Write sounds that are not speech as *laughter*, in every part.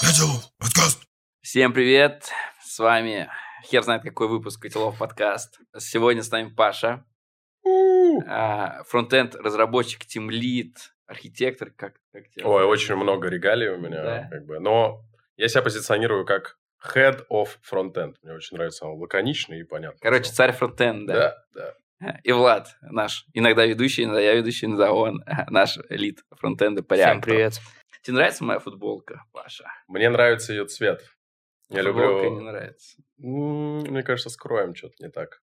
Котелов, подкаст. Всем привет! С вами хер знает какой выпуск Котелов подкаст. Сегодня с нами Паша, а, фронтенд разработчик, тимлид, архитектор, как, как тебя? Ой, очень много регалий у меня, Да. как бы. Но я себя позиционирую как head of frontend. Мне очень нравится он лаконичный и понятный. Короче, царь фронтенда. да, да. И Влад, наш иногда ведущий, иногда я ведущий, иногда он, *laughs* наш лид фронтенда по Всем привет. Тебе нравится моя футболка, Паша? Мне нравится ее цвет. Я Футболка люблю... не нравится. Мне кажется, скроем что-то не так.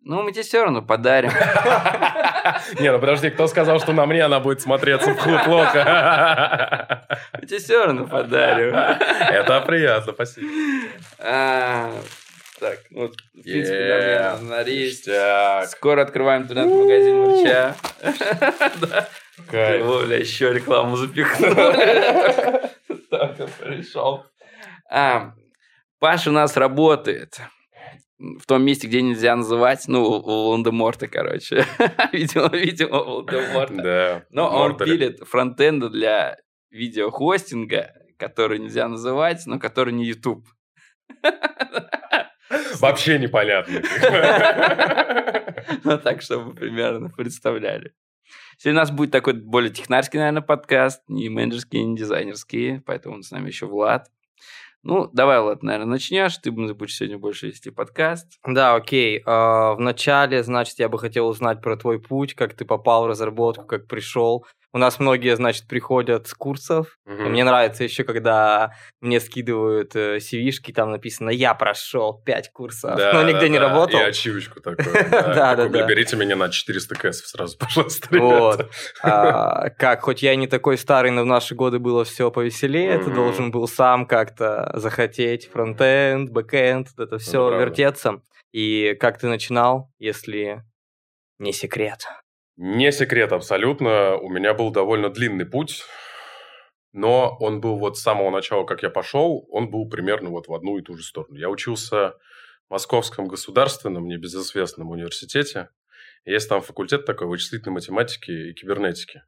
Ну, мы тебе все равно подарим. *laughs* Не, ну подожди, кто сказал, что на мне она будет смотреться плохо? *laughs* Мы тебе все равно подарим. *laughs* Это приятно, спасибо. А, Так, ну, в принципе, на Скоро открываем интернет-магазин Мурча. Кайф. Оля, еще рекламу запихнули. *laughs* Только пришел. А, Паша у нас работает в том месте, где нельзя называть, ну, у Волан-де-Морта, короче. *laughs* Видимо, видимо, у Волан-де-Морта. Да. Но он пилит фронтенды для видеохостинга, который нельзя называть, но который не YouTube. *laughs* Вообще непонятно. Ну, так, чтобы примерно представляли. Сегодня у нас будет такой более технарский, наверное, подкаст, не менеджерский, не дизайнерский, поэтому с нами еще Влад. Ну, давай, Влад, наверное, начнешь, ты будешь сегодня больше вести подкаст. Да, окей. А, Вначале, значит, я бы хотел узнать про твой путь, как ты попал в разработку, как пришел. У нас многие, значит, приходят с курсов. Мгм. Мне нравится еще, когда мне скидывают э, CV-шки, там написано «Я прошел пять курсов», Да, но нигде да, не да. работал. И ачивочку такую. Да, *laughs* да, да. Берите меня на 400 кэсов сразу, пожалуйста, *laughs* ребята. Как, хоть я и не такой старый, но в наши годы было все повеселее, ты должен был сам как-то захотеть фронтенд, бэкенд, это все вертеться. И как ты начинал, если не секрет? Не секрет абсолютно. У меня был довольно длинный путь, но он был вот с самого начала, как я пошел, он был примерно вот в одну и ту же сторону. Я учился в Московском государственном небезызвестном университете. Есть там факультет такой вычислительной математики и кибернетики.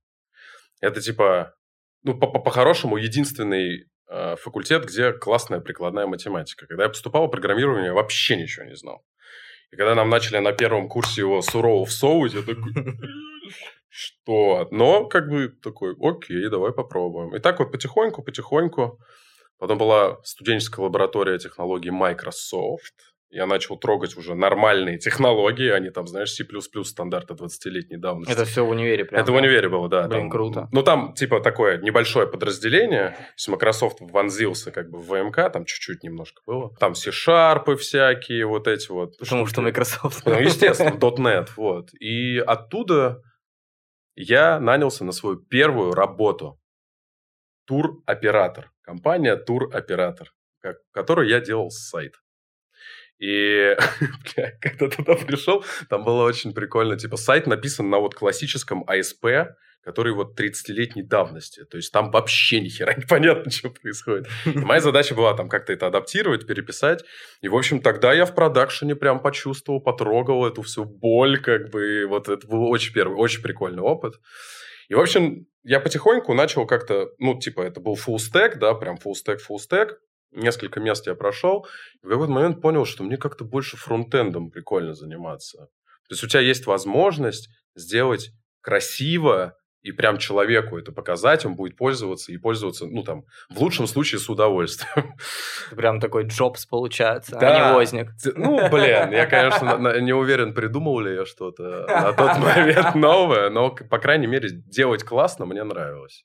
Это типа, ну, по- по- по-хорошему, единственный э, факультет, где классная прикладная математика. Когда я поступал в программирование, я вообще ничего не знал. И когда нам начали на первом курсе его сурово всовывать, я такой, что? Но как бы такой, окей, давай попробуем. И так вот потихоньку, потихоньку. Потом была студенческая лаборатория технологий Microsoft. Я начал трогать уже нормальные *laughs* технологии. Они там, знаешь, C++ стандарта 20-летней давности. Это все в универе прям. Это в универе было, да. Блин, там- круто. Ну, там, типа, такое небольшое подразделение. То есть, Microsoft вонзился как бы в ВМК, там чуть-чуть немножко было. Там C-шарпы всякие, вот эти вот. Потому что. Microsoft. Ну, естественно, *laughs* .NET, вот. И оттуда я нанялся на свою первую работу. Тур-оператор. Компания Тур-оператор, которой я делал сайт. И *laughs* когда туда пришел, там было очень прикольно. Типа сайт написан на вот классическом ASP, который вот 30-летней давности. То есть там вообще ни хера *laughs* непонятно, что происходит. Моя задача была там как-то это адаптировать, переписать. И, в общем, тогда я в продакшене прям почувствовал, потрогал эту всю боль, как бы. Вот это был очень первый, очень прикольный опыт. И, в общем, я потихоньку начал как-то, ну, типа, это был full stack, да, прям full stack, full stack. Несколько мест я прошел. И в какой-то момент понял, что мне как-то больше фронтендом прикольно заниматься. То есть у тебя есть возможность сделать красиво и прям человеку это показать, он будет пользоваться и пользоваться, ну, там, в лучшем случае с удовольствием. Прям такой джобс получается, Да. а не возник. Ну, блин, я, конечно, не уверен, придумал ли я что-то на тот *laughs* момент новое, но, по крайней мере, делать классно мне нравилось.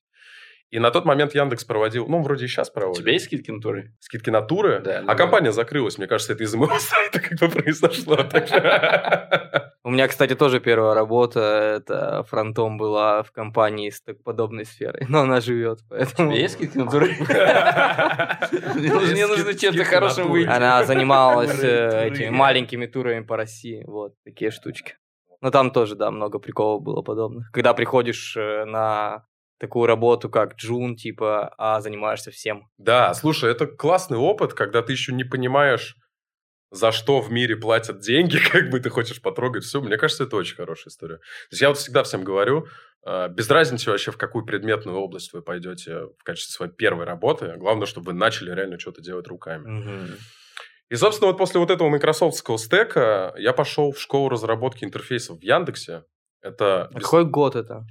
И на тот момент Яндекс проводил, ну, вроде и сейчас У проводит. тебя есть скидки на туры? Скидки на туры, Да, а компания закрылась. Мне кажется, это из-за моего *laughs* сайта как бы произошло. У меня, кстати, тоже первая работа, это фронтом была в компании с так подобной сферой, но она живет, У поэтому... тебя есть скидки на туры? *laughs* Мне нужно- чем-то хорошим выйти. Она занималась э, этими маленькими турами по России, вот, такие штучки. Но там тоже, да, много приколов было подобных. Когда приходишь э, на такую работу, как джун, типа, а занимаешься всем. Да, слушай, это классный опыт, когда ты еще не понимаешь, за что в мире платят деньги, *laughs* как бы ты хочешь потрогать все. Мне кажется, это очень хорошая история. То есть я вот всегда всем говорю, э, без разницы вообще, в какую предметную область вы пойдете в качестве своей первой работы. Главное, чтобы вы начали реально что-то делать руками. И, собственно, вот после вот этого майкрософтского стека я пошел в школу разработки интерфейсов в Яндексе. Это... А какой год это?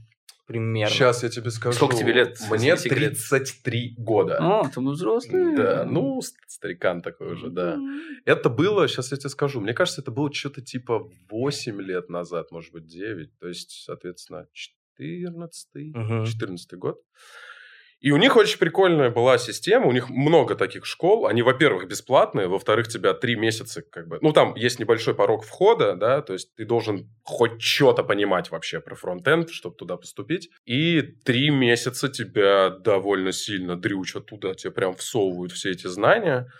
Примерно. Сейчас я тебе скажу. Сколько тебе лет, Мне не секрет? 33 года. О, ты мы взрослый. Да, ну, ст- старикан такой уже, да. Это было, сейчас я тебе скажу, мне кажется, это было что-то типа 8 лет назад, может быть, 9. То есть, соответственно, 14 Мгм. 14 год. И у них очень прикольная была система, у них много таких школ, они, во-первых, бесплатные, во-вторых, тебя три месяца как бы... Ну, там есть небольшой порог входа, да, то есть ты должен хоть что-то понимать вообще про фронтенд, чтобы туда поступить. И три месяца тебя довольно сильно дрючат туда, тебе прям всовывают все эти знания.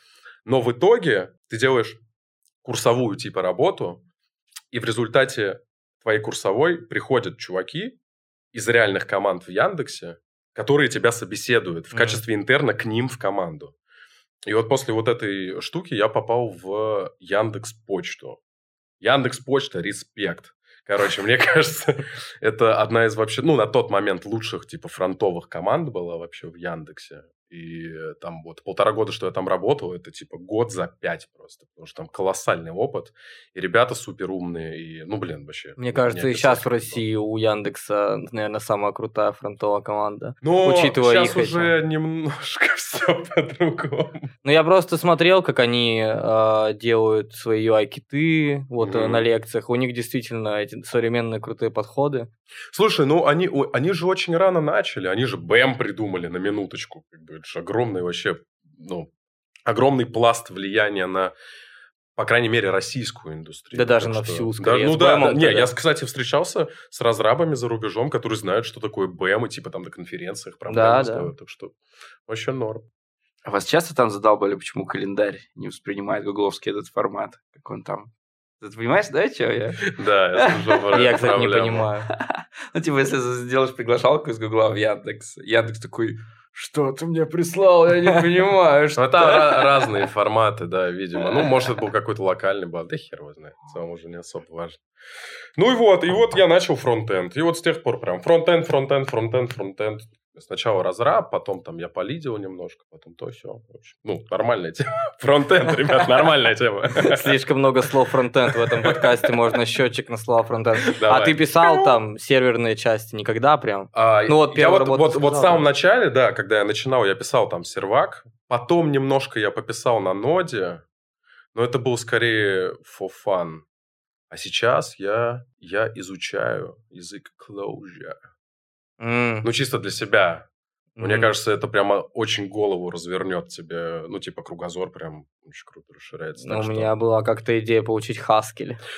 Но в итоге ты делаешь курсовую типа работу, и в результате твоей курсовой приходят чуваки из реальных команд в Яндексе, которые тебя собеседуют в качестве интерна к ним в команду. И вот после вот этой штуки я попал в Яндекс Почту. Яндекс Почта, респект. Короче, мне *laughs* кажется, это одна из вообще, ну, на тот момент лучших, типа, фронтовых команд была вообще в Яндексе. И э, там вот полтора года, что я там работал, это типа год за пять просто. Потому что там колоссальный опыт. И ребята супер умные. И, ну, блин, вообще. Мне кажется, и сейчас в России у Яндекса, наверное, самая крутая фронтовая команда. Но учитывая сейчас их уже немножко *laughs* все по-другому. Ну, я просто смотрел, как они э, делают свои UI-киты вот Мгм. на лекциях. У них действительно эти современные крутые подходы. Слушай, ну они, они же очень рано начали. Они же БЭМ придумали на минуточку. Как бы, же огромный вообще, ну, огромный пласт влияния на, по крайней мере, российскую индустрию. Да даже на что- всю, Да, скорее, ну с да, да. Не, да. я, кстати, встречался с разрабами за рубежом, которые знают, что такое БЭМ, и типа там на конференциях прям Да, прямо да. Так что вообще норм. А вас часто там задалбали, почему календарь не воспринимает гугловский этот формат? Как он там? Ты понимаешь, да, что я? *laughs* Да, я *laughs* Я, кстати, не понимаю. *laughs* Ну, типа, если сделаешь приглашалку из Гугла в Яндекс, Яндекс такой, что ты мне прислал, я не понимаю, Ну, что... это ра- разные форматы, да, видимо. Ну, может, это был какой-то локальный баг. Да хер его знает. В целом уже не особо важно. Ну и вот, и вот я начал фронтенд. И вот с тех пор прям фронтенд, фронтенд, фронтенд, фронтенд. Сначала разраб, потом там я полидил немножко, потом то все. Ну, нормальная тема. *laughs* Фронтенд, ребят, нормальная тема. *laughs* Слишком много слов фронтенд в этом подкасте, можно счетчик на слова фронтенд. А ты писал там серверные части никогда прям? А, Ну, вот я первую вот, вот, в самом начале, да, когда я начинал, я писал там сервак. Потом немножко я пописал на ноде, но это был скорее for fun. А сейчас я, я изучаю язык Clojure. М, Ну, чисто для себя. Мне м. кажется, это прямо очень голову развернет тебе. Ну, типа, кругозор прям очень круто расширяется. Ну, Так у что- меня была как-то идея получить.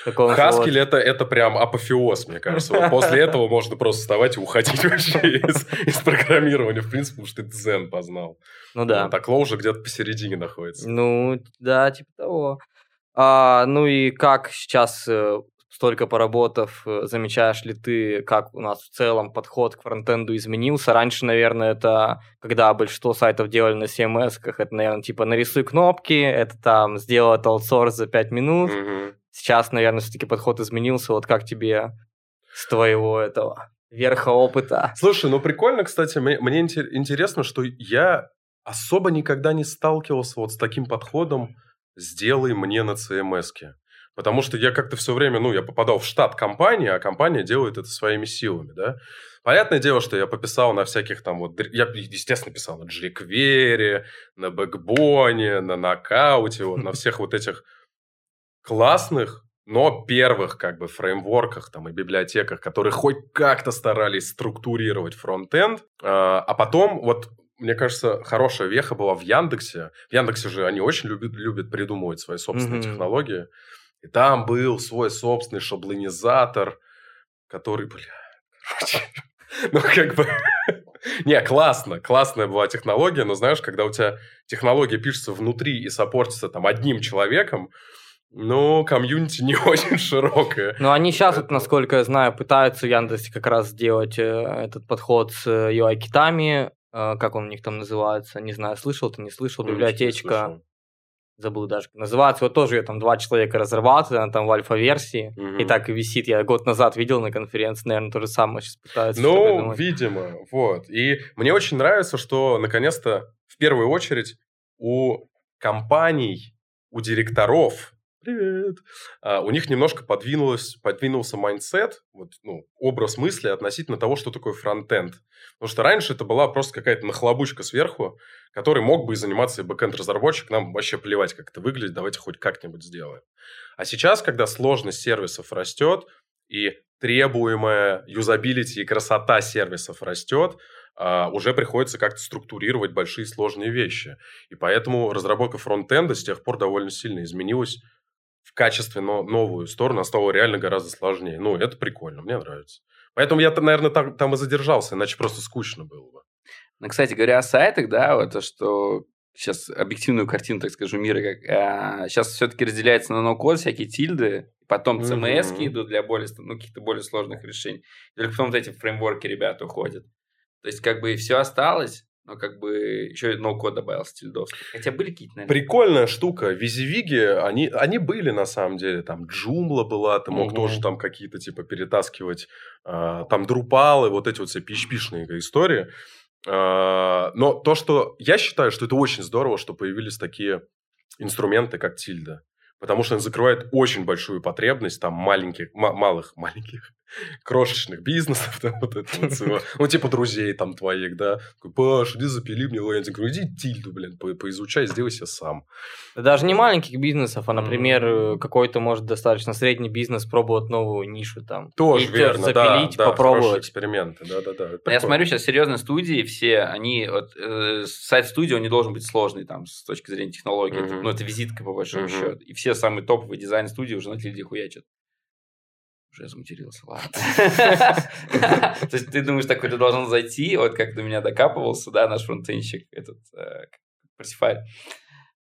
Такого Хаскель же это, это прям апофеоз, мне кажется. Вот после *laughs* этого можно просто вставать и уходить вообще из, из программирования, в принципе, потому что ты дзен познал. вот. Ну да. Вот, а Клоу уже где-то посередине находится. Ну, да, типа того. А, ну и как сейчас, э, столько поработав, э, замечаешь ли ты, как у нас в целом подход к фронтенду изменился? Раньше, наверное, это когда большинство сайтов делали на CMS, это, наверное, типа нарисуй кнопки, это там сделай это аутсорс за 5 минут. Мгм. Сейчас, наверное, все-таки подход изменился. Вот как тебе с твоего этого верха опыта? Слушай, ну прикольно, кстати, мне, мне интер- интересно, что я особо никогда не сталкивался вот с таким подходом «сделай мне на CMS-ке». Потому что я как-то все время, ну, я попадал в штат компании, а компания делает это своими силами, да. Понятное дело, что я пописал на всяких там вот... Я, естественно, писал на jQuery, на Бэкбоне, на Нокауте, вот на *laughs* всех вот этих классных, но первых как бы фреймворках там и библиотеках, которые хоть как-то старались структурировать фронтенд. А а потом вот мне кажется, хорошая веха была в Яндексе. В Яндексе же они очень любят, любят придумывать свои собственные Мгм. технологии. И там был свой собственный шаблонизатор, который, бля, короче, *laughs* ну как бы... *laughs* Не, классно, классная была технология, но знаешь, когда у тебя технология пишется внутри и сопортится там одним человеком, ну, комьюнити не *laughs* очень широкое. Ну, они сейчас, Поэтому- насколько я знаю, пытаются в Яндексе как раз сделать э, этот подход с э, UI-китами. Э, как он у них там называется? Не знаю, слышал ты, не слышал. Ничего не Библиотечка. слышал. Забыл даже, как называется. Вот тоже ее там два человека разрабатывают, она там в альфа-версии. Мгм. И так и висит. Я год назад видел на конференции, наверное, то же самое сейчас пытаются Ну, видимо, вот. И мне очень нравится, что наконец-то, в первую очередь, у компаний, у директоров, привет, а, у них немножко подвинулось, подвинулся mindset, вот, ну, образ мысли относительно того, что такое фронтенд. Потому что раньше это была просто какая-то нахлобучка сверху, который мог бы и заниматься и бэкэнд-разработчик, нам вообще плевать, как это выглядит, давайте хоть как-нибудь сделаем. А сейчас, когда сложность сервисов растет, и требуемая юзабилити и красота сервисов растет, а, уже приходится как-то структурировать большие сложные вещи. И поэтому разработка фронтенда с тех пор довольно сильно изменилась в качестве но- новую сторону, она стала реально гораздо сложнее. Ну, это прикольно, мне нравится. Поэтому я, наверное, там, там и задержался, иначе просто скучно было бы. Ну, кстати, говоря о сайтах, да, вот то, что сейчас объективную картину, так скажу, мира, как, сейчас все-таки разделяется на ноу-код, всякие тильды, потом. CMS идут для более, ну, каких-то более сложных решений. Только потом вот эти фреймворки ребята уходят. То есть, как бы, все осталось, но как бы еще и ноу-код добавился тильдовский. Хотя были какие-то, наверное. Прикольная штука. Визивиги, они, они были на самом деле. Там Джумла была, ты мог Мгм. тоже там какие-то типа перетаскивать. а, там Друпалы, вот эти вот все PHP-шные истории. А, но то, что я считаю, что это очень здорово, что появились такие инструменты, как Тильда. Потому что он закрывает очень большую потребность там маленьких, ма- малых, маленьких, крошечных бизнесов, *laughs* там, вот это вот всего. ну, типа друзей там твоих, да. Паш, иди запили мне лендинг. Говорю, иди тильду, блин, по- поизучай, сделай себе сам. Да Даже не маленьких бизнесов, а, например, э, какой-то, может, достаточно средний бизнес пробовать новую нишу там. Тоже И тоже верно, да, запилить, да, попробовать. эксперименты, да-да-да. Я смотрю сейчас серьезные студии, все они, вот, э, сайт студии, он не должен быть сложный там с точки зрения технологий. Мгм. Это, ну, это визитка по большому Мгм. счету. И все самые топовые дизайн студии уже на тильде хуячат. Уже заматерился, ладно. *laughs* То есть ты думаешь, такой ты должен зайти, вот как до меня докапывался, да, наш фронтенщик, этот, э, Парсифай.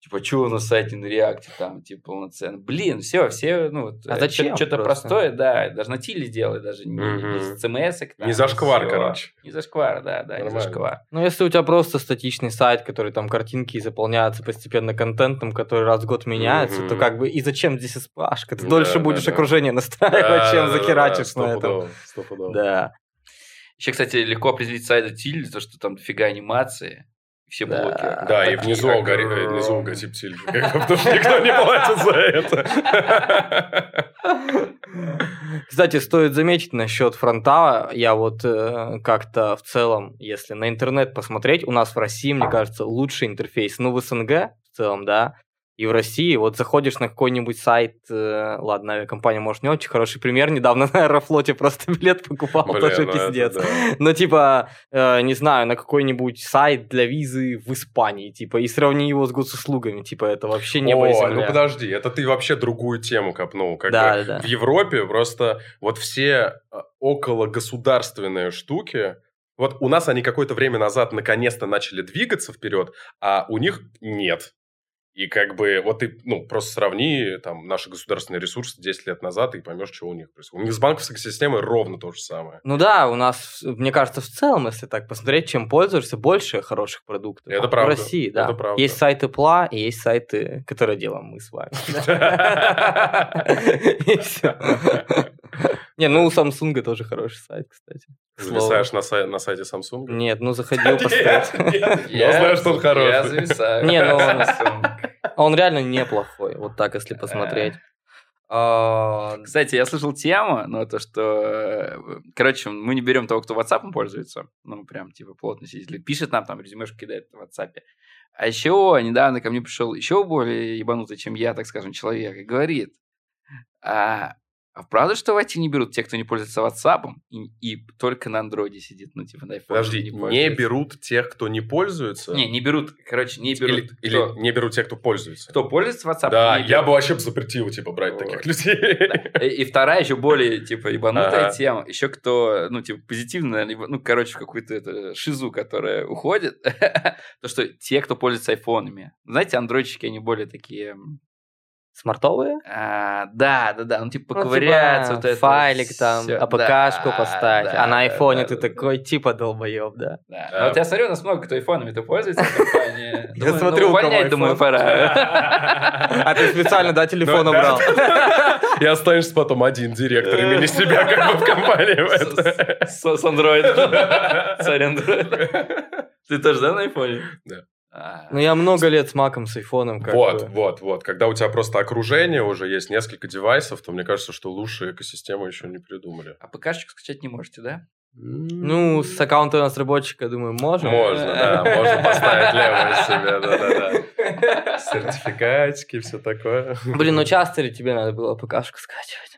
Типа, что у нас сайт на реакте там, типа, полноценно. Блин, все, все, ну, вот, А э, зачем Что-то просто? простое, да, даже на тиле делай, даже не без CMS. -ок, Не зашквар, короче. Не зашквар, да, да, не Нормально. зашквар. Ну, если у тебя просто статичный сайт, который там картинки заполняются постепенно контентом, который раз в год меняется, то как бы и зачем здесь сплашка? Ты Да, дольше да, будешь да. окружение настраивать, чем захерачишь на этом. Да. Еще, кстати, легко определить сайт тиль, то, что там дофига анимации, все Да. блоки. Да, и такие внизу, алгори- э, внизу как бы, *laughs* потому что никто не платит за это. *laughs* Кстати, стоит заметить насчет фронта. Я вот э, как-то в целом, если на интернет посмотреть, у нас в России, мне кажется, лучший интерфейс. Ну, в СНГ в целом, да. И в России, вот заходишь на какой-нибудь сайт, э, ладно, авиакомпания, может, не очень хороший пример, недавно *laughs* на Аэрофлоте просто билет покупал, Бля, тоже ну это пиздец. да. Ну, типа, э, не знаю, на какой-нибудь сайт для визы в Испании, типа, и сравни его с госуслугами, типа, это вообще небо и О, земля. ну подожди, это ты вообще другую тему копнул. Как Да, бы да. В Европе просто вот все а, окологосударственные штуки, вот у нас они какое-то время назад наконец-то начали двигаться вперед, а у них нет. И как бы вот ты, ну, просто сравни там наши государственные ресурсы 10 лет назад и поймешь, что у них происходит. У них с банковской системой ровно то же самое. Ну да, у нас, мне кажется, в целом, если так посмотреть, чем пользуешься, больше хороших продуктов. Это В правда, России, да. это правда. Есть сайты ПЛА и есть сайты, которые делаем мы с вами. *laughs* *laughs* И все. Не, ну у Samsung тоже хороший сайт, кстати. Зависаешь на, сай- на сайте Samsung? Нет, ну заходил *laughs* посмотреть. *laughs* *laughs* Я знаю, что он Я хороший. зависаю. Не, ну он- реально неплохой, вот так, если посмотреть. А, Кстати, я слышал тему, ну, то, что... э, Короче, мы не берем того, кто WhatsApp пользуется. Ну, прям, типа, плотно сидит. или Пишет нам, там, резюмешку кидает в WhatsApp. А еще недавно ко мне пришел еще более ебанутый, чем я, так скажем, человек, и говорит, а, а правда, что в IT не берут те, кто не пользуется WhatsApp, и, и только на андроиде сидит, ну, типа, на iPhone Подожди, не, пользуется? берут тех, кто не пользуется? Не, не берут, короче, не берут. Или, или кто, не берут тех, кто пользуется? кто пользуется WhatsApp, Да, не я бы вообще запретил, типа, брать Вот. таких людей. И, и вторая еще более, типа, ебанутая Ага. тема. Еще кто, ну, типа, позитивно, ну, короче, в какую-то это, шизу, которая уходит. *laughs* То, что те, кто пользуется айфонами. Знаете, андроидчики, они более такие... Смартовые? А, да, да, да, ну типа Ну, поковыряться, типа, вот это файлик вот там, всё. АПКшку Да, поставить. да, а на айфоне да, ты да, такой типа долбоеб, да? Да. Да. А Вот я смотрю, у нас много кто айфонами-то пользуется в компании. *laughs* Я смотрю, ну, кого увольнять, думаю, пора. А ты специально, да, телефон Ну, да. убрал? И *laughs* останешься потом один директор имени себя как бы в компании. с Android. *laughs* Царь Android. Ты тоже, да, на айфоне? Да. Ну, я много лет с маком, с айфоном. как Вот, бы. вот, вот. Когда у тебя просто окружение уже есть несколько девайсов, то мне кажется, что лучше экосистему еще не придумали. А ПКшечку скачать не можете, да? Ну, с аккаунта разработчика, думаю, можем. Можно, да, можно поставить левое себе, да-да-да. *laughs* Сертификатики, все такое. Блин, ну часто ли тебе надо было ПКшку скачивать?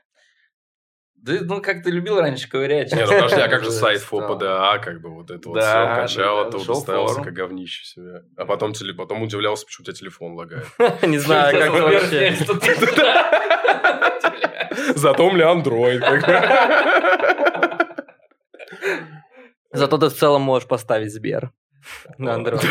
Да, ну как ты любил раньше ковырять. Не, ну подожди, *laughs* а как же сайт. ФОПДА, как бы вот это вот все да, качал, да, оттуда шел ставился форум. как говнище себе. А потом, потом удивлялся, почему у тебя телефон лагает. *laughs* Не знаю, как вообще. *laughs* Зато у меня Android. Зато ты в целом можешь поставить Сбер на Android.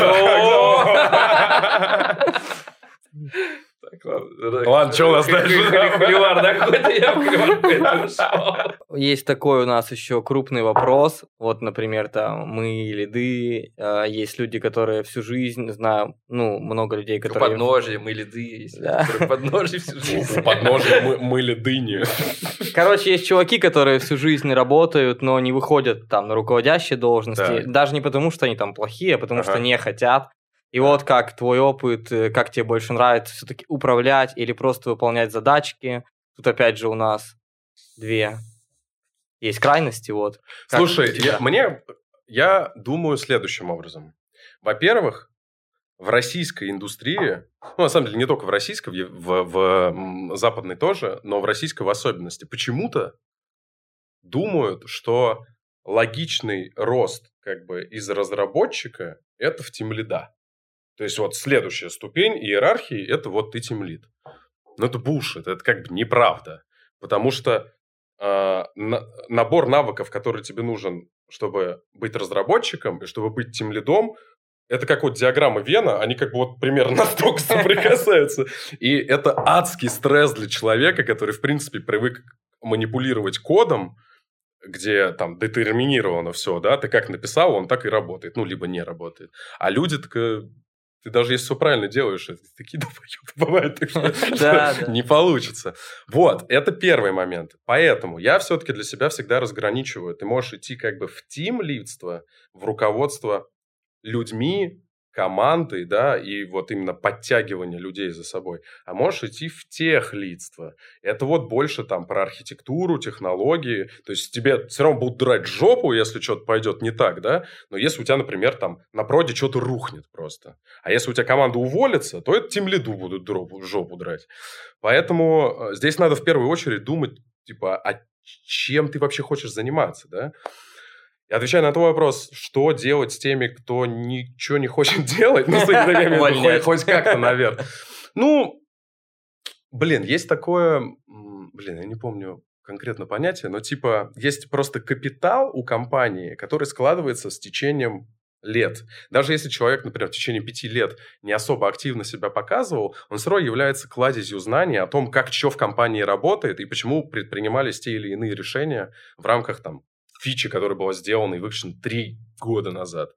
Ладно. Чё у нас дальше? Холивар, да, какой-то я в холивар. Есть такой у нас еще крупный вопрос. Вот, например, там мы, лиды, э, есть люди, которые всю жизнь, знаю, ну, много людей, которые... Подножье, мы лиды Подножье всю жизнь. У подножия мы- мыли дыни. Короче, есть чуваки, которые всю жизнь работают, но не выходят там на руководящие должности. Даже не потому, что они там плохие, а потому что не хотят. И вот как твой опыт, э, как тебе больше нравится все-таки управлять или просто выполнять задачки. Тут опять же у нас две есть крайности, вот. Как Слушай, я, мне, я думаю следующим образом. Во-первых, в российской индустрии, ну, на самом деле, не только в российской, в, в- в, западной тоже, но в российской в особенности, почему-то думают, что логичный рост как бы из разработчика – это в тимлида. То есть вот следующая ступень иерархии – это вот ты тимлид. Но это булшит, это как бы неправда. Потому что а, на- набор навыков, который тебе нужен, чтобы быть разработчиком и чтобы быть тем лидом, это как вот диаграмма Вена, они как бы вот примерно *laughs* настолько соприкасаются. И это адский стресс для человека, который, в принципе, привык манипулировать кодом, где там детерминировано все, да, ты как написал, он так и работает, ну, либо не работает. А люди так, э, ты даже если все правильно делаешь, это такие *laughs* долбоёбы бывают, так что *laughs* не получится. Вот, это первый момент. Поэтому я все-таки для себя всегда разграничиваю. Ты можешь идти как бы в тим-лидство, в руководство людьми, командой, да, и вот именно подтягивание людей за собой. А можешь идти в техлидство. Это вот больше там про архитектуру, технологии. То есть тебе все равно будут драть жопу, если что-то пойдет не так, да. Но если у тебя, например, там на проде что-то рухнет просто. А если у тебя команда уволится, то это тем лиду будут дропу- жопу драть. Поэтому э, здесь надо в первую очередь думать, типа, а чем ты вообще хочешь заниматься, да? Отвечая на твой вопрос, что делать с теми, кто ничего не хочет *laughs* делать, ну, с этими, я имею в виду, Увольнять. хоть, хоть как-то, наверное. *laughs* Ну, блин, есть такое, блин, я не помню конкретно понятие, но типа есть просто капитал у компании, который складывается с течением лет. Даже если человек, например, в течение пяти лет не особо активно себя показывал, он все равно является кладезью знаний о том, как что в компании работает и почему предпринимались те или иные решения в рамках там фичи, которая была сделана и выпущена три года назад.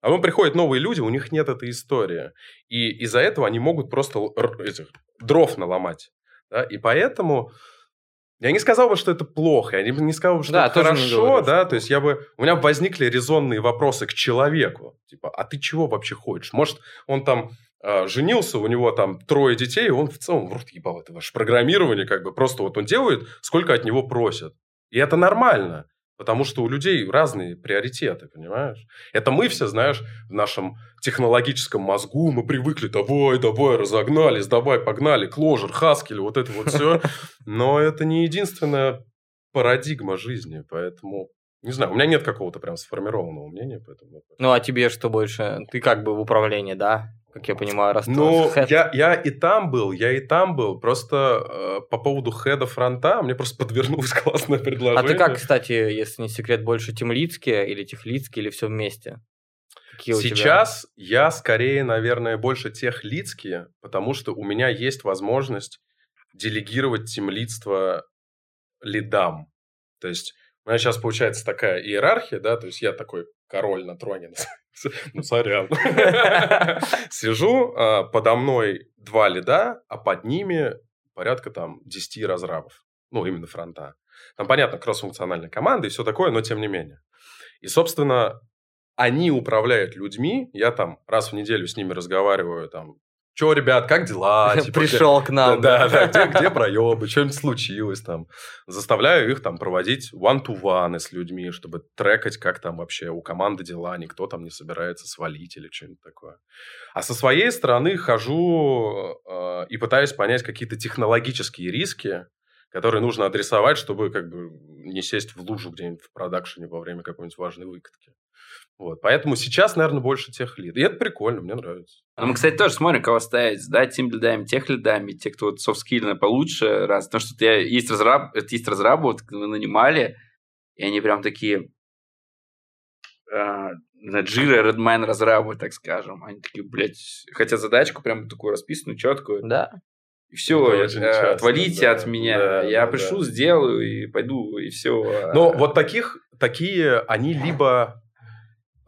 А потом приходят новые люди, у них нет этой истории. И из-за этого они могут просто этих дров наломать. Да? И поэтому я не сказал бы, что это плохо, я не, не сказал бы, что Да, это хорошо, говорю, да, то есть я бы, у меня возникли резонные вопросы к человеку, типа, а ты чего вообще хочешь? Может, он там э, женился, у него там трое детей, и он в целом в рот ебал это ваше программирование, как бы просто вот он делает, сколько от него просят. И это нормально, потому что у людей разные приоритеты, понимаешь? Это мы все, знаешь, в нашем технологическом мозгу, мы привыкли, давай, давай, разогнались, давай, погнали, кложер, хаскель, вот это вот все. Но это не единственная парадигма жизни, поэтому... Не знаю, у меня нет какого-то прям сформированного мнения по этому вопросу. Ну, а тебе что больше? Ты как бы в управлении, да? Как я понимаю, раз Ну, я, я и там был, я и там был. Просто э, по поводу хеда фронта мне просто подвернулось *laughs* классное А предложение. ты как, кстати, если не секрет, больше темлицкие или техлицкие, или все вместе? Какие? Сейчас я скорее, наверное, больше техлицкие, потому что у меня есть возможность делегировать темлидство лидам. То есть у меня сейчас получается такая иерархия, да, то есть я такой король на троне, *laughs* ну, сорян. *laughs* Сижу, а, подо мной два лида, а под ними порядка там 10 разрабов. Ну, именно фронта. Там, понятно, кросс-функциональная команда и все такое, но тем не менее. И, собственно, они управляют людьми. Я там раз в неделю с ними разговариваю, там, Че, ребят, как дела? *laughs* Типа, Пришел к нам. Да, да, где, где проебы, что-нибудь случилось там. Заставляю их там проводить one-to-one с людьми, чтобы трекать, как там вообще у команды дела, никто там не собирается свалить или что-нибудь такое. А со своей стороны хожу э, и пытаюсь понять какие-то технологические риски, которые нужно адресовать, чтобы как бы не сесть в лужу где-нибудь в продакшене во время какой-нибудь важной выкатки. Вот. Поэтому сейчас, наверное, больше тех лид. И это прикольно, мне нравится. Ну, мы, кстати, тоже смотрим, кого ставить. Да, тем лидами, тех лидами, те, кто вот софт-скилльно получше. Раз. Потому что я, есть, разраб, есть разрабы, вот, мы нанимали, и они прям такие на Jira Redmine разрабы, так скажем. Они такие, блядь, хотят задачку прям такую расписанную, четкую. Да. И все, э, часто, отвалите да, от меня. Да, я да, пришлю, да. сделаю и пойду, и все. Но вот таких, такие, они либо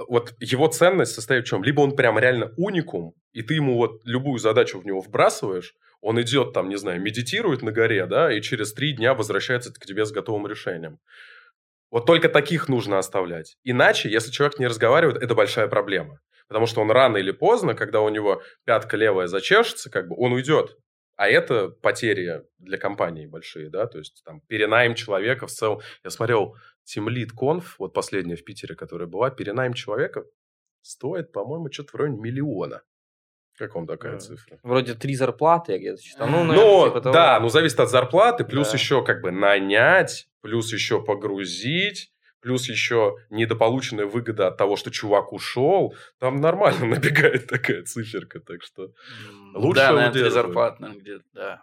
вот его ценность состоит в чем? Либо он прям реально уникум, и ты ему вот любую задачу в него вбрасываешь, он идет там, не знаю, медитирует на горе, да, и через три дня возвращается к тебе с готовым решением. Вот только таких нужно оставлять. Иначе, если человек не разговаривает, это большая проблема. Потому что он рано или поздно, когда у него пятка левая зачешется, как бы он уйдет. А это потери для компании большие, да, то есть там перенайм человека в целом. Я смотрел Team Lead Conf, вот последняя в Питере, которая была, перенайм человека стоит, по-моему, что-то в районе миллиона. Как вам такая да. цифра? Вроде три зарплаты я где-то читал. Ну, наверное, ну типа того. да, ну зависит от зарплаты, плюс да. еще как бы нанять, плюс еще погрузить, плюс еще недополученная выгода от того, что чувак ушел, там нормально *laughs* набегает такая циферка, так что лучше Да, наверное, зарплат, наверное, где-то, да.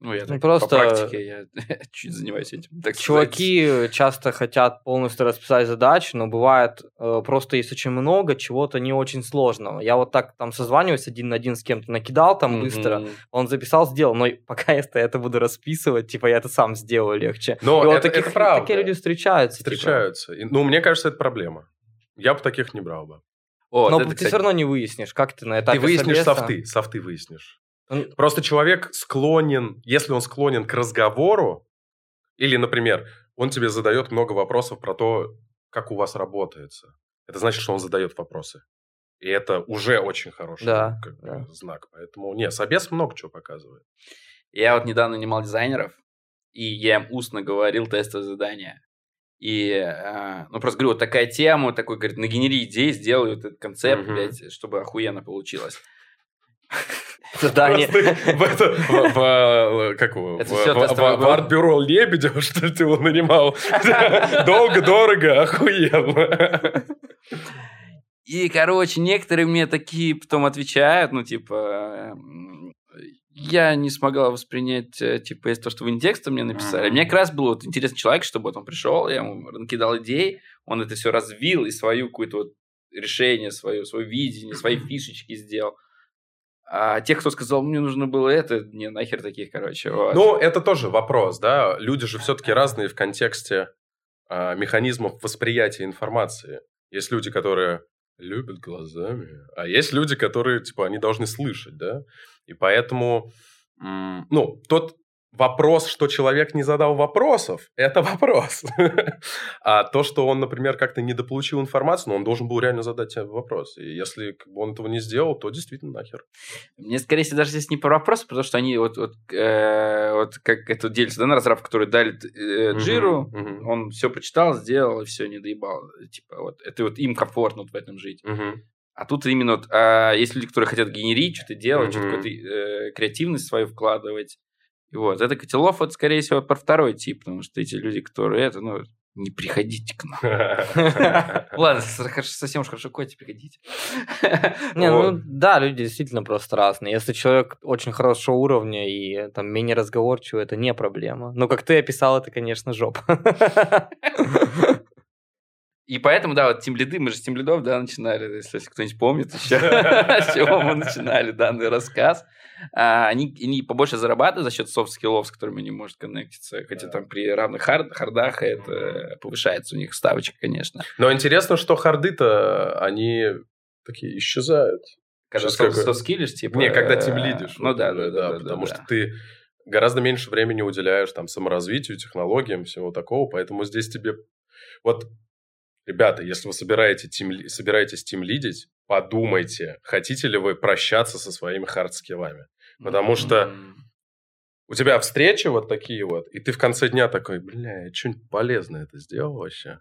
Ну, я ну, просто по практике я *laughs* чуть занимаюсь этим. Так Чуваки сказать. часто хотят полностью расписать задачу, но бывает э, просто есть очень много чего-то не очень сложного. Я вот так там созваниваюсь один на один с кем-то, накидал там mm-hmm. быстро, он записал, сделал, но *laughs* пока я это буду расписывать, типа я это сам сделаю легче. Но И это, вот таких, это правда. такие люди встречаются. Типа. Встречаются. Типа. Ну, мне кажется, это проблема. Я бы таких не брал бы. О, но это, ты кстати... все равно не выяснишь, как ты на этапе Ты выяснишь собеса... софты, софты выяснишь. Просто человек склонен, если он склонен к разговору, или, например, он тебе задает много вопросов про то, как у вас работается. Это значит, что он задает вопросы. И это уже очень хороший да, как да. знак. Поэтому, нет, собес много чего показывает. Я вот недавно нанимал дизайнеров, и я им устно говорил тестовое задание. И, э, ну, просто говорю, вот такая тема, такой, говорит, нагенери идеи, сделай вот этот концепт, mm-hmm. блядь, чтобы охуенно получилось. Задание. В это, в, как его, в, в, в арт-бюро Лебедева, *laughs* что ты его нанимал? *laughs* Долго, дорого, охуенно. И, короче, некоторые мне такие потом отвечают, ну, типа, я не смогла воспринять, э, типа, из того, что вы не текстом мне написали. Мне как раз был вот интересный человек, чтобы вот он пришел, я ему накидал идей, он это все развил и свою какую-то вот решение, свое, свое видение, свои *laughs* фишечки сделал. А тех, кто сказал, мне нужно было это, не нахер таких, короче. Вот. Ну, это тоже вопрос, да. Люди же все-таки разные в контексте а, механизмов восприятия информации. Есть люди, которые любят глазами, а есть люди, которые, типа, они должны слышать, да. И поэтому, ну, тот вопрос, что человек не задал вопросов, это вопрос. *laughs* а то, что он, например, как-то недополучил информацию, но он должен был реально задать тебе вопрос. И если он этого не сделал, то действительно нахер. Мне, скорее всего, даже здесь не про вопросы, потому что они вот, вот, э, вот как это делится, да, на разработку, который дали э, Джиру, uh-huh, uh-huh. он все прочитал, сделал, и все, не доебал. Типа, вот, это вот им комфортно вот в этом жить. Uh-huh. А тут именно вот, а, есть люди, которые хотят генерить, что-то делать, uh-huh. что-то э, креативность свою вкладывать. Вот. Это Котелов, вот, скорее всего, про второй тип, потому что эти люди, которые это, ну, не приходите к нам. *laughs* Ладно, совсем уж хорошо, Коти, приходите. Не, ну да, люди действительно просто разные. Если человек очень хорошего уровня и там менее разговорчивый, это не проблема. Но как ты описал, это, конечно, жопа. *laughs* И поэтому, да, вот тимлиды, мы же с тимлидов, да, начинали, если кто-нибудь помнит еще, *laughs* с чего мы начинали данный рассказ. А, они, они побольше зарабатывают за счет софт-скиллов, с которыми они могут коннектиться, хотя там при равных хард, хардах это повышается у них ставочка, конечно. Но интересно, что харды-то, они такие исчезают. Когда софт-скиллишь, типа... Не, когда э, тимлидишь. Ну да, да, да. потому что ты гораздо меньше времени уделяешь там саморазвитию, технологиям, всего такого, поэтому здесь тебе... Вот, ребята, если вы собираете тим, собираетесь тим лидить, подумайте, хотите ли вы прощаться со своими хард-скиллами. потому что- М. У тебя встречи вот такие вот, и ты в конце дня такой, бля, я что-нибудь полезное это сделал вообще.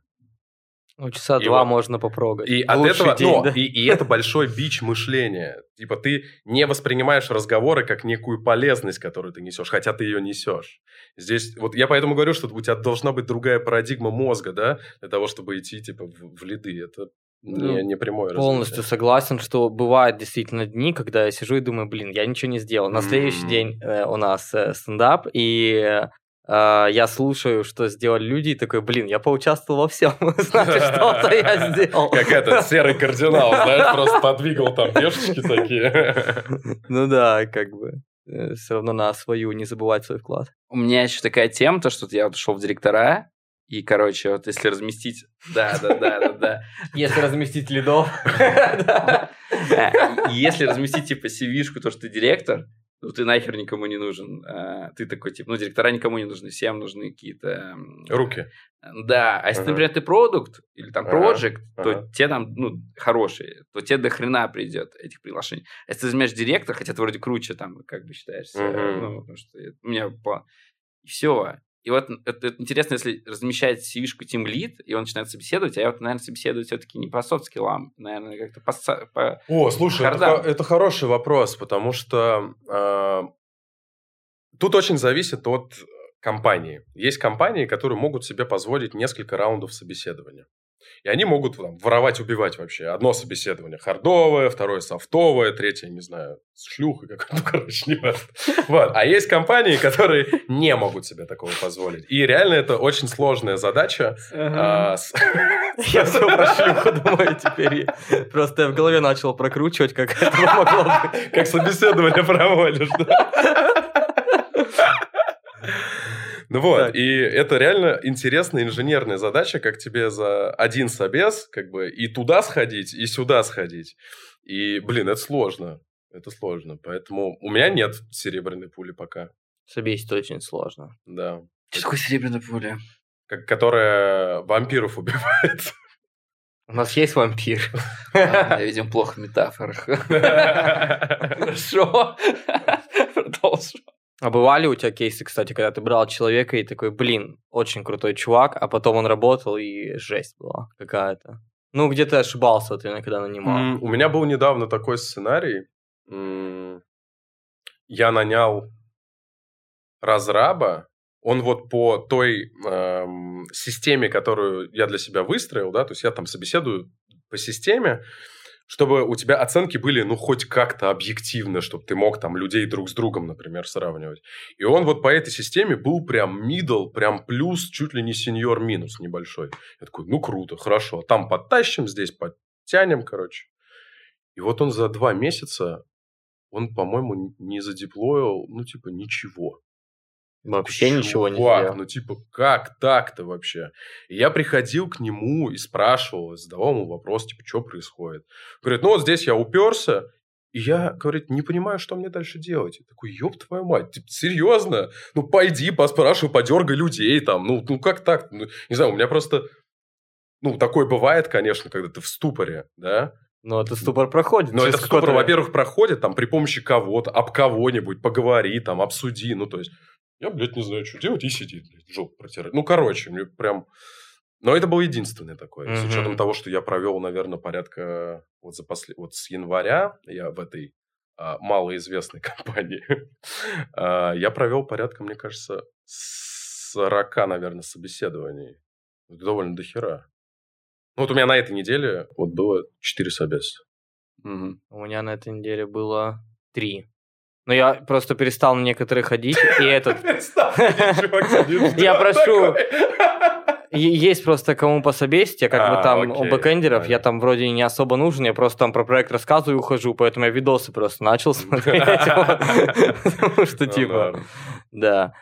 Ну, часа И два вот- можно попробовать. И от лучший этого, день, ну, да. и, и это большой бич мышления. Типа ты не воспринимаешь разговоры как некую полезность, которую ты несешь, хотя ты ее несешь. Здесь, вот я поэтому говорю, что у тебя должна быть другая парадигма мозга, да, для того, чтобы идти, типа, в, в лиды. Это Ну, не, не прямое Полностью развитие. согласен, что бывают действительно дни, когда я сижу и думаю, блин, я ничего не сделал. На следующий М. день э, у нас э, стендап, и э, я слушаю, что сделали люди, и такой, блин, я поучаствовал во всем, *laughs* значит, что-то я *laughs* сделал. Как этот серый кардинал, знаешь, просто подвигал там пешечки такие. *laughs* Ну да, как бы. Все равно на свою не забывать свой вклад. У меня еще такая тема, то, что я вот ушел в директора, и, короче, вот если разместить... Да, да, да, да, да. Если разместить лидов. А, Если разместить, типа, CV-шку, то, что ты директор, ну, ты нахер никому не нужен. А, Ты такой, типа, ну, директора никому не нужны, всем нужны какие-то... Руки. Да, а если, Ага. например, ты продукт или там Ага, проект, то ага. те там, ну, хорошие, то тебе до хрена придет этих приглашений. А если ты возьмешь директор, хотя ты вроде круче там, как бы считаешься, Мгм. ну, потому что у меня по... И все. И вот это, это интересно, если размещать CV-шку Team Lead, и он начинает собеседовать, а я вот, наверное, собеседую все-таки не по софт-скиллам, наверное, как-то по, по- О, слушай, это, Хардам. это хороший вопрос, потому что э, тут очень зависит от компании. Есть компании, которые могут себе позволить несколько раундов собеседования. И они могут там, воровать, убивать вообще. Одно собеседование хардовое, второе софтовое, третье, не знаю, с шлюхой какой ну, короче, не важно. Вот. А есть компании, которые не могут себе такого позволить. И реально это очень сложная задача. а, Я все про шлюху думаю теперь. Просто я в голове начал прокручивать, как это могло быть. Как собеседование проводишь, да? Ну вот, Так. и это реально интересная инженерная задача, как тебе за один собес, как бы, и туда сходить, и сюда сходить. И, блин, это сложно. Это сложно. Поэтому у меня нет серебряной пули пока. Собесить очень сложно. Да. Что такое серебряное поле? Как, которая вампиров убивает. У нас есть вампир. Я, видимо, плохо в метафорах. *laughs* Хорошо. Продолжим. А бывали у тебя кейсы, кстати, когда ты брал человека и такой, блин, очень крутой чувак, а потом он работал и жесть была какая-то. Ну, где ты ошибался, ты когда нанимал. М, У меня был недавно такой сценарий. М, Я нанял разраба. Он вот по той эм, системе, которую я для себя выстроил, да, то есть я там собеседую по системе, чтобы у тебя оценки были, ну, хоть как-то объективно, чтобы ты мог там людей друг с другом, например, сравнивать. И он вот по этой системе был прям middle, прям плюс, чуть ли не сеньор минус небольшой. Я такой, ну, круто, хорошо. Там подтащим, здесь подтянем, короче. И вот он за два месяца, он, по-моему, не задеплоил, ну, типа, ничего. Вообще ничего не Чувак, сделал. Ну, типа, как так-то вообще? И я приходил к нему и спрашивал, задавал ему вопрос, типа, что происходит? Говорит, ну, вот здесь я уперся, и я, говорит, не понимаю, что мне дальше делать. Я такой, ёб твою мать, ты серьезно? Ну, пойди, поспрашивай, подергай людей там. Ну, ну как так? Ну, не знаю, у меня просто... Ну, такое бывает, конечно, когда ты в ступоре, да? Но этот ступор проходит. Но через это ступор, во-первых, проходит там при помощи кого-то, об кого-нибудь, поговори, там, обсуди. Ну, то есть, я, блядь, не знаю, что делать, и сидит, блядь, жопу протирать. Ну, короче, мне прям... Но это был единственный такой. С Мгм. учетом того, что я провел, наверное, порядка... Вот, за после... вот с января я в этой а, малоизвестной *laughs* компании, а, я провел порядка, мне кажется, 40, наверное, собеседований. Довольно дохера. Ну, вот у меня на этой неделе вот было 4 собеса. Мгм. У меня на этой неделе было три. Но я просто перестал на некоторые ходить, и этот... *laughs* Я прошу. Есть просто кому пособесть, я как А, бы там окей, у бэкэндеров, я там вроде не особо нужен, я просто там про проект рассказываю и ухожу, поэтому я видосы просто начал *laughs* смотреть. Потому что Ну, типа, да.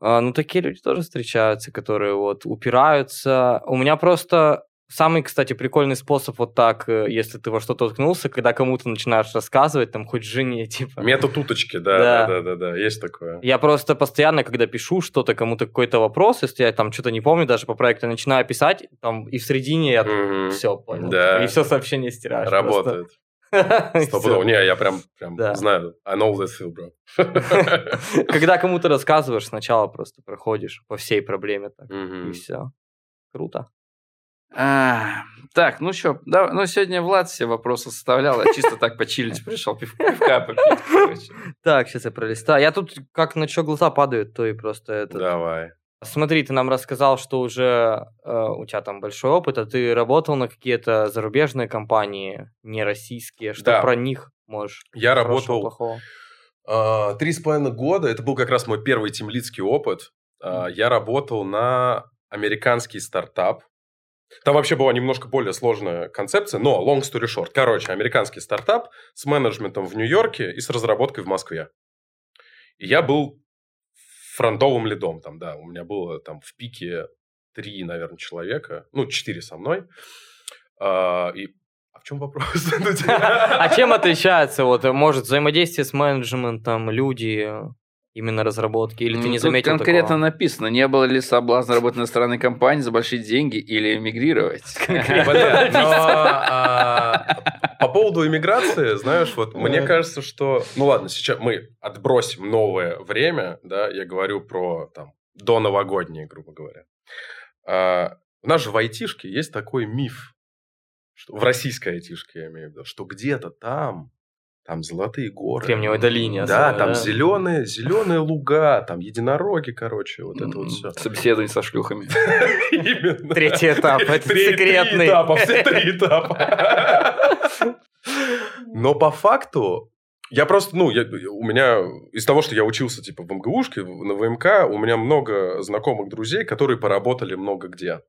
А, Ну, такие люди тоже встречаются, которые вот упираются. У меня просто самый, кстати, прикольный способ вот так, э, если ты во что-то уткнулся, когда кому-то начинаешь рассказывать, там, хоть жене, *laughs* типа. Метод уточки, да, Да. да, да, да, есть такое. Я просто постоянно, когда пишу что-то, кому-то какой-то вопрос, если я там что-то не помню, даже по проекту начинаю писать, там и в середине я все понял. Да. И все сообщение стираешь. Работает. *laughs* просто. И Стопудово. Не, я прям, прям Да. знаю. I know that feel, bro. *laughs* Когда кому-то рассказываешь, сначала просто проходишь по всей проблеме так, и Мгм. все. Круто. А, Так, ну что, да, ну сегодня Влад все вопросы составлял, я чисто так почилить пришел, пив- пивка попить, короче. Так, сейчас я пролистаю. Я тут, как на что глаза падают, то и просто это. Давай. Смотри, ты нам рассказал, что уже э, у тебя там большой опыт, а ты работал на какие-то зарубежные компании, не российские. Что Да. про них можешь? Я работал плохого? а, три с половиной года. Это был как раз мой первый тимлидский опыт. А, Я работал на американский стартап. Там вообще была немножко более сложная концепция, но long story short. Короче, американский стартап с менеджментом в Нью-Йорке и с разработкой в Москве. И я был фронтовым лидом там, да. У меня было там в пике три, наверное, человека. Ну, четыре со мной. А, и... А в чем вопрос? *laughs* Ну, типа- А чем отличается, вот, может, взаимодействие с менеджментом, люди, именно разработки, или ты Ну, не тут заметил конкретно такого? написано, не было ли соблазна работать на стороне компании за большие деньги или эмигрировать? *laughs* А, по поводу иммиграции, знаешь, вот мне кажется, что... Ну ладно, сейчас мы отбросим новое время, да, я говорю про там до новогодние, грубо говоря. А, У нас же в айтишке есть такой миф, что, в российской айтишке, я имею в виду, что где-то там, там золотые горы. В Кремниевой долине. Да, там зеленые, зеленые луга, там единороги, короче, вот это вот все. Собеседование со шлюхами. *laughs* Именно. Третий этап, это Три- три секретный. этапа, все три этапа. *laughs* Но по факту, я просто, ну, я, у меня, из того, что я учился, типа, в МГУшке, на ВМК, у меня много знакомых друзей, которые поработали много где.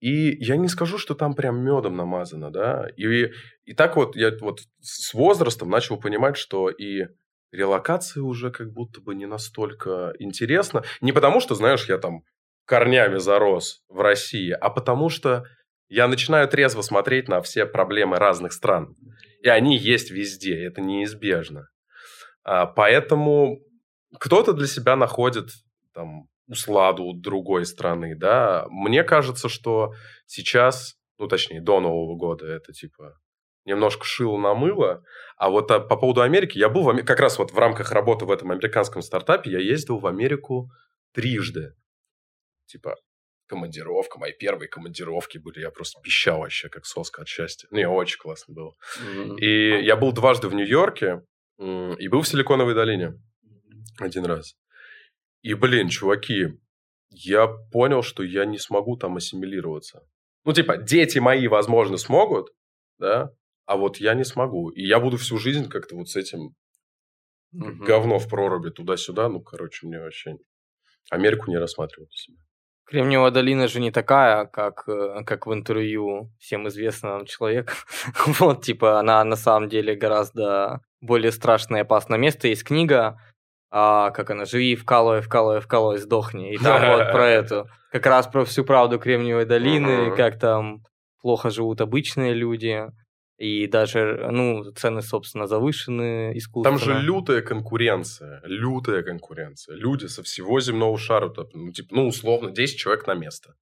И я не скажу, что там прям медом намазано, да. И, и так вот я вот с возрастом начал понимать, что и релокация уже как будто бы не настолько интересна. Не потому, что, знаешь, я там корнями зарос в России, а потому что я начинаю трезво смотреть на все проблемы разных стран. И они есть везде, это неизбежно. А, поэтому кто-то для себя находит там усладу другой страны, да. Мне кажется, что сейчас, ну, точнее, до Нового года это типа немножко шило на мыло. А вот а, по поводу Америки, я был в Аме- как раз вот в рамках работы в этом американском стартапе, я ездил в Америку трижды. Типа, командировка, мои первые командировки были, я просто пищал вообще, как соска от счастья. Не, очень классно было. Мгм. И я был дважды в Нью-Йорке и был в Силиконовой долине один раз. И, блин, чуваки, я понял, что я не смогу там ассимилироваться. Ну, типа, дети мои, возможно, смогут, да, а вот я не смогу. И я буду всю жизнь как-то вот с этим Мгм. говно в проруби туда-сюда. Ну, короче, мне вообще Америку не рассматриваю для себя. Кремниевая долина же не такая, как, э, как в интервью всем известного нам человека. *laughs* вот, типа, она на самом деле гораздо более страшное и опасное место. Есть книга, а, как она, «Живи, вкалывай, вкалывай, вкалывай, сдохни». И там вот про *laughs* эту, как раз про всю правду Кремниевой долины, как там плохо живут обычные люди, и даже, ну, цены, собственно, завышены искусственно. Там же лютая конкуренция. Лютая конкуренция. Люди со всего земного шара. Ну, типа, ну, условно, 10 человек на место.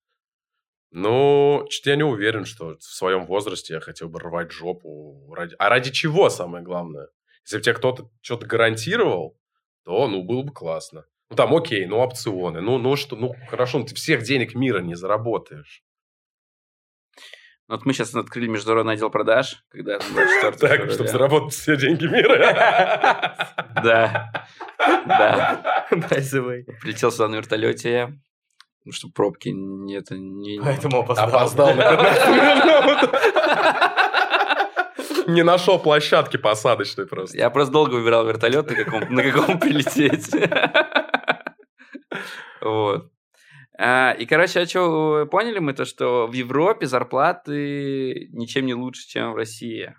Ну, что-то я не уверен, что в своем возрасте я хотел бы рвать жопу. Ради... А ради чего, самое главное? Если бы тебе кто-то что-то гарантировал, то, ну, было бы классно. Ну, там, окей, ну, опционы. Ну, ну, что, ну, хорошо, ну, ты всех денег мира не заработаешь. Ну, Вот мы сейчас открыли международный отдел продаж, когда там 24 *laughs* Так, чтобы заработать все деньги мира. *laughs* *laughs* Да. Да. Прилетел сюда на вертолете, ну, чтобы пробки не это не... Поэтому опоздал. Опоздал на 15 минут. Не нашел площадки посадочной просто. Я просто долго выбирал вертолет, на каком, на каком *laughs* прилететь. Вот. А, и, короче, а что, поняли мы то, что в Европе зарплаты ничем не лучше, чем в России.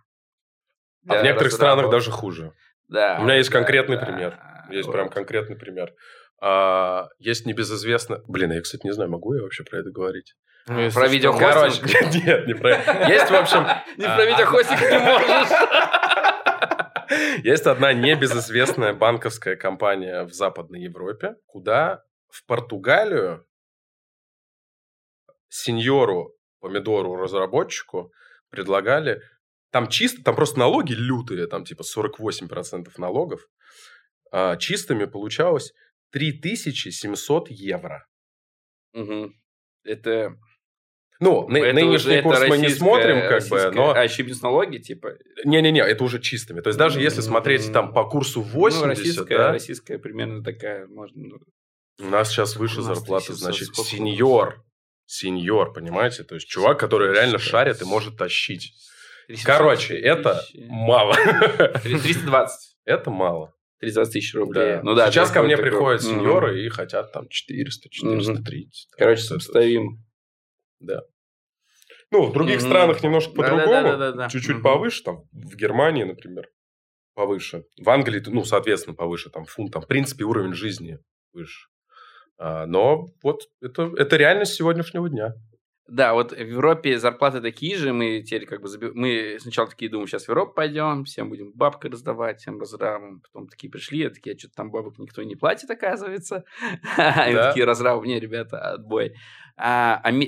А в некоторых странах даже хуже. Да. У меня есть конкретный пример. Есть прям конкретный пример. А, есть небезызвестно... Блин, я, кстати, не знаю, могу я вообще про это говорить? Ну, если Про видеохостинг? Короче, *laughs* нет, не про... Есть, в общем... *laughs* Не а, про видеохостинг не можешь. *laughs* Есть одна небезызвестная банковская компания в Западной Европе, куда в Португалию сеньору, помидору, разработчику предлагали... Там чисто, там просто налоги лютые, там типа 48% налогов. А чистыми получалось 3700 евро. Мгм. Это... Ну, ны- это нынешний уже- курс это мы не смотрим, как бы, но... А еще без налоги, типа? Не-не-не, это уже чистыми. То есть даже если смотреть там по курсу 80, ну, российская, да, российская примерно такая, можно... ну, у нас сейчас выше нас зарплата, 1700, значит, сеньор. Сеньор, понимаете? То есть чувак, который реально шарит и может тащить. 300 Короче, это мало. 320. *laughs* Это мало. 320 тысяч рублей. Да. Ну да. Сейчас ко мне приходят такой- Мгм. сеньоры и хотят там 400, 430. Короче, Вот это сопоставим. Да. Ну, в других Мгм. странах немножко по-другому. Чуть-чуть Мгм. повыше, там, в Германии, например, повыше. В Англии, ну, соответственно, повыше, там, фунт, там, в принципе, уровень жизни выше. А, но вот это, это реальность сегодняшнего дня. Да, вот в Европе зарплаты такие же, мы теперь как бы заби- мы сначала такие думаем, сейчас в Европу пойдем, всем будем бабкой раздавать, всем разравим, потом такие пришли, а такие, а что-то там бабок никто не платит, оказывается. *laughs* И такие разравим, не, ребята, отбой. А ами-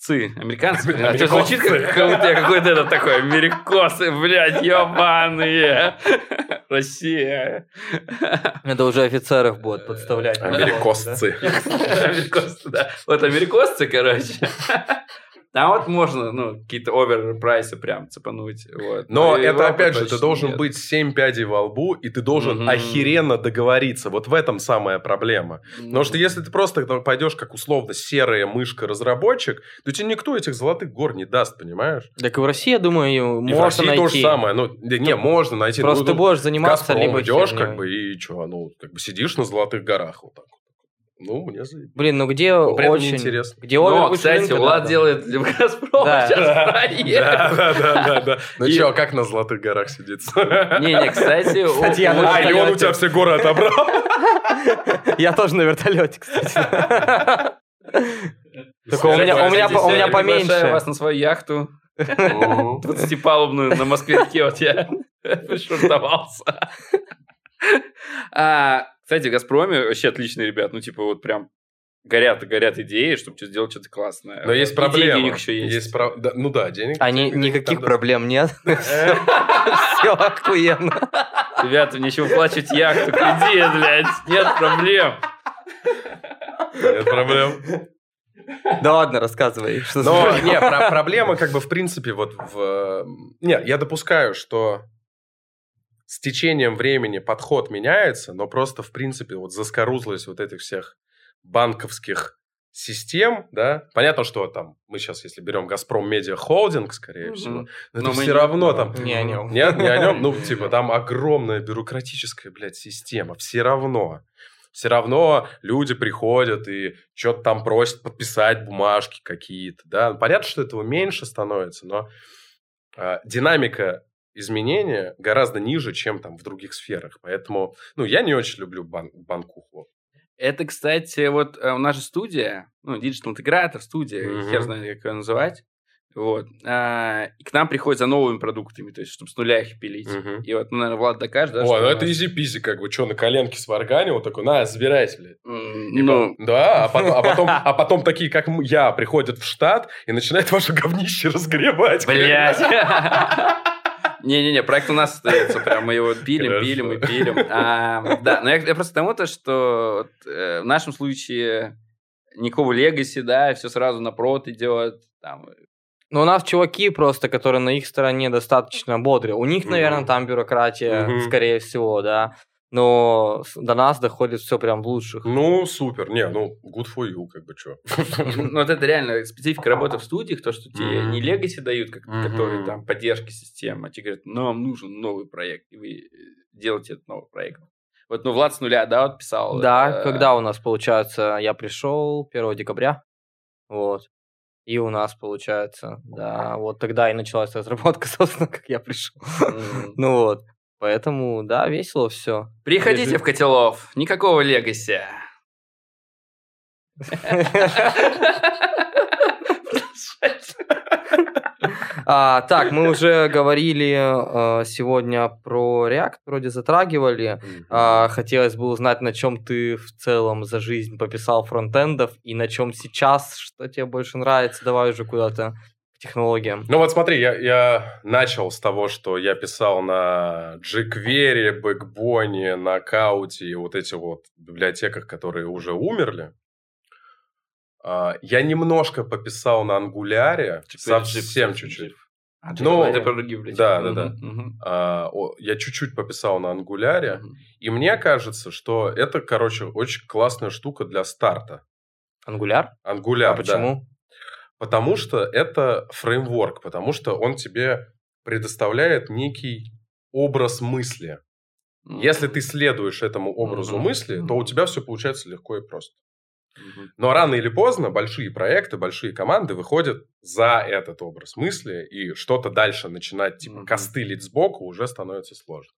америкосцы, американцы, а что звучит как как будто я какой-то это такой, америкосы, блядь, ебаные, Россия. Это уже офицеров будут подставлять. Америкосцы. Америкосцы, да. Вот америкосцы, короче. Там вот можно, ну, какие-то оверпрайсы прям цепануть. Вот. Но И это, Европа опять же, ты должен нет. быть 7 пядей во лбу, и ты должен Мгм. охеренно договориться. Вот в этом самая проблема. Потому что если ты просто пойдешь как условно серая мышка-разработчик, то тебе никто этих золотых гор не даст, понимаешь? Так и в России, я думаю, И в можно России найти. то же самое. Ну, не, можно найти. Просто Ну, ты будешь в заниматься либо идешь, как бы, и что, ну, как бы сидишь на золотых горах вот так вот. Ну, мне заебись. Блин, ну где Но при этом очень... неинтересно. Где Но, овер- кстати, рынка, Влад да, делает для Газпрома Да. сейчас Да, проект. да, да, да, да. Ну И- что, как на золотых горах сидится? Не-не, кстати, *laughs* Кстати, я у- на А, или он у тебя все горы отобрал? *laughs* Я тоже на вертолете, кстати. Только у меня, у меня, у меня поменьше. вас на свою яхту 20-палубную *laughs* на Москве-реке. Вот я пришвартовался. Кстати, в «Газпроме» вообще отличные ребят. Ну, типа, вот прям горят горят идеи, чтобы что- сделать что-то классное. Но есть И проблема. деньги у них еще есть. про- да, Ну да, денег. А ни- денег никаких там проблем нет. *laughs* Все охуенно. Ребята, нечего плачуть яхту, кредит, блядь. Нет проблем. да, Нет проблем. Да ладно, рассказывай. Что Но, проблема? не, про- проблема как бы в принципе вот в... Не, я допускаю, что с течением времени подход меняется, но просто в принципе вот заскорузлость вот этих всех банковских систем, да, понятно, что там мы сейчас, если берем Газпром Медиа Холдинг, скорее Мгм. всего, но Но это все не- равно там... Не о нем. *laughs* Нет, не о нем. Ну, *laughs* типа, там огромная бюрократическая, блядь, система. Все равно. Все равно люди приходят и что-то там просят подписать бумажки какие-то, да. Понятно, что этого меньше становится, но а, динамика изменения гораздо ниже, чем там в других сферах. Поэтому, ну, я не очень люблю бан- банкуху. Это, кстати, вот э, у нас же студия, ну, digital интегратор, студия, Мгм. хер знает, как ее называть. Вот. А, и к нам приходят за новыми продуктами, то есть, чтобы с нуля их пилить. Мгм. И вот, ну, наверное, Влад докажет, да, что ну это easy-peasy, как бы, что, на коленке сварганил, такой, на, забирайся, блядь. И Ну, по- да, а потом, а, потом, *laughs* а потом такие, как я, приходят в штат и начинают ваше говнище *laughs* разгребать. блядь. *laughs* Не-не-не, проект у нас остается, прям мы его пилим, пилим и пилим. А, Да, но я я просто к тому, то, что э, в нашем случае никакого легаси, да, все сразу на прод идет, там, Ну, у нас чуваки просто, которые на их стороне достаточно бодрые. У них, наверное, там бюрократия, Мгм. скорее всего, да. Но до нас доходит все прям в лучших. Ну, супер. Не, ну, good for you, как бы, что. Ну, вот это реально специфика работы в студиях, то, что тебе не легаси дают, которые там поддержки системы, а тебе говорят, нам нужен новый проект, и вы э, делаете этот новый проект. Вот, ну, Влад с нуля, да, вот писал? Да, э, когда у нас, получается, я пришел 1 декабря, вот, и у нас, получается, да, вот тогда и началась *laughs* разработка, собственно, как я пришел. Ну вот, поэтому, да, весело все. Приходите в Котелов, никакого легаси. А, так, мы уже говорили э, сегодня про React, вроде затрагивали. А, хотелось бы узнать, на чем ты в целом за жизнь пописал фронтендов и на чем сейчас, что тебе больше нравится. Давай уже куда-то технологиям. Ну вот смотри, я, я начал с того, что я писал на jQuery, Backbone, на Кауте и вот эти вот библиотеках, которые уже умерли. А, Я немножко пописал на Ангуляре, Теперь совсем чуть-чуть. А, Ну, это про другие библиотеки. да, да, да. А, о, Я чуть-чуть пописал на Ангуляре, мгм. и мне кажется, что это, короче, очень классная штука для старта. Ангуляр? Ангуляр, а почему? Потому что это фреймворк, потому что он тебе предоставляет некий образ мысли. Если ты следуешь этому образу мысли, то у тебя все получается легко и просто. Но рано или поздно большие проекты, большие команды выходят за этот образ мысли, и что-то дальше начинать типа костылить сбоку уже становится сложно.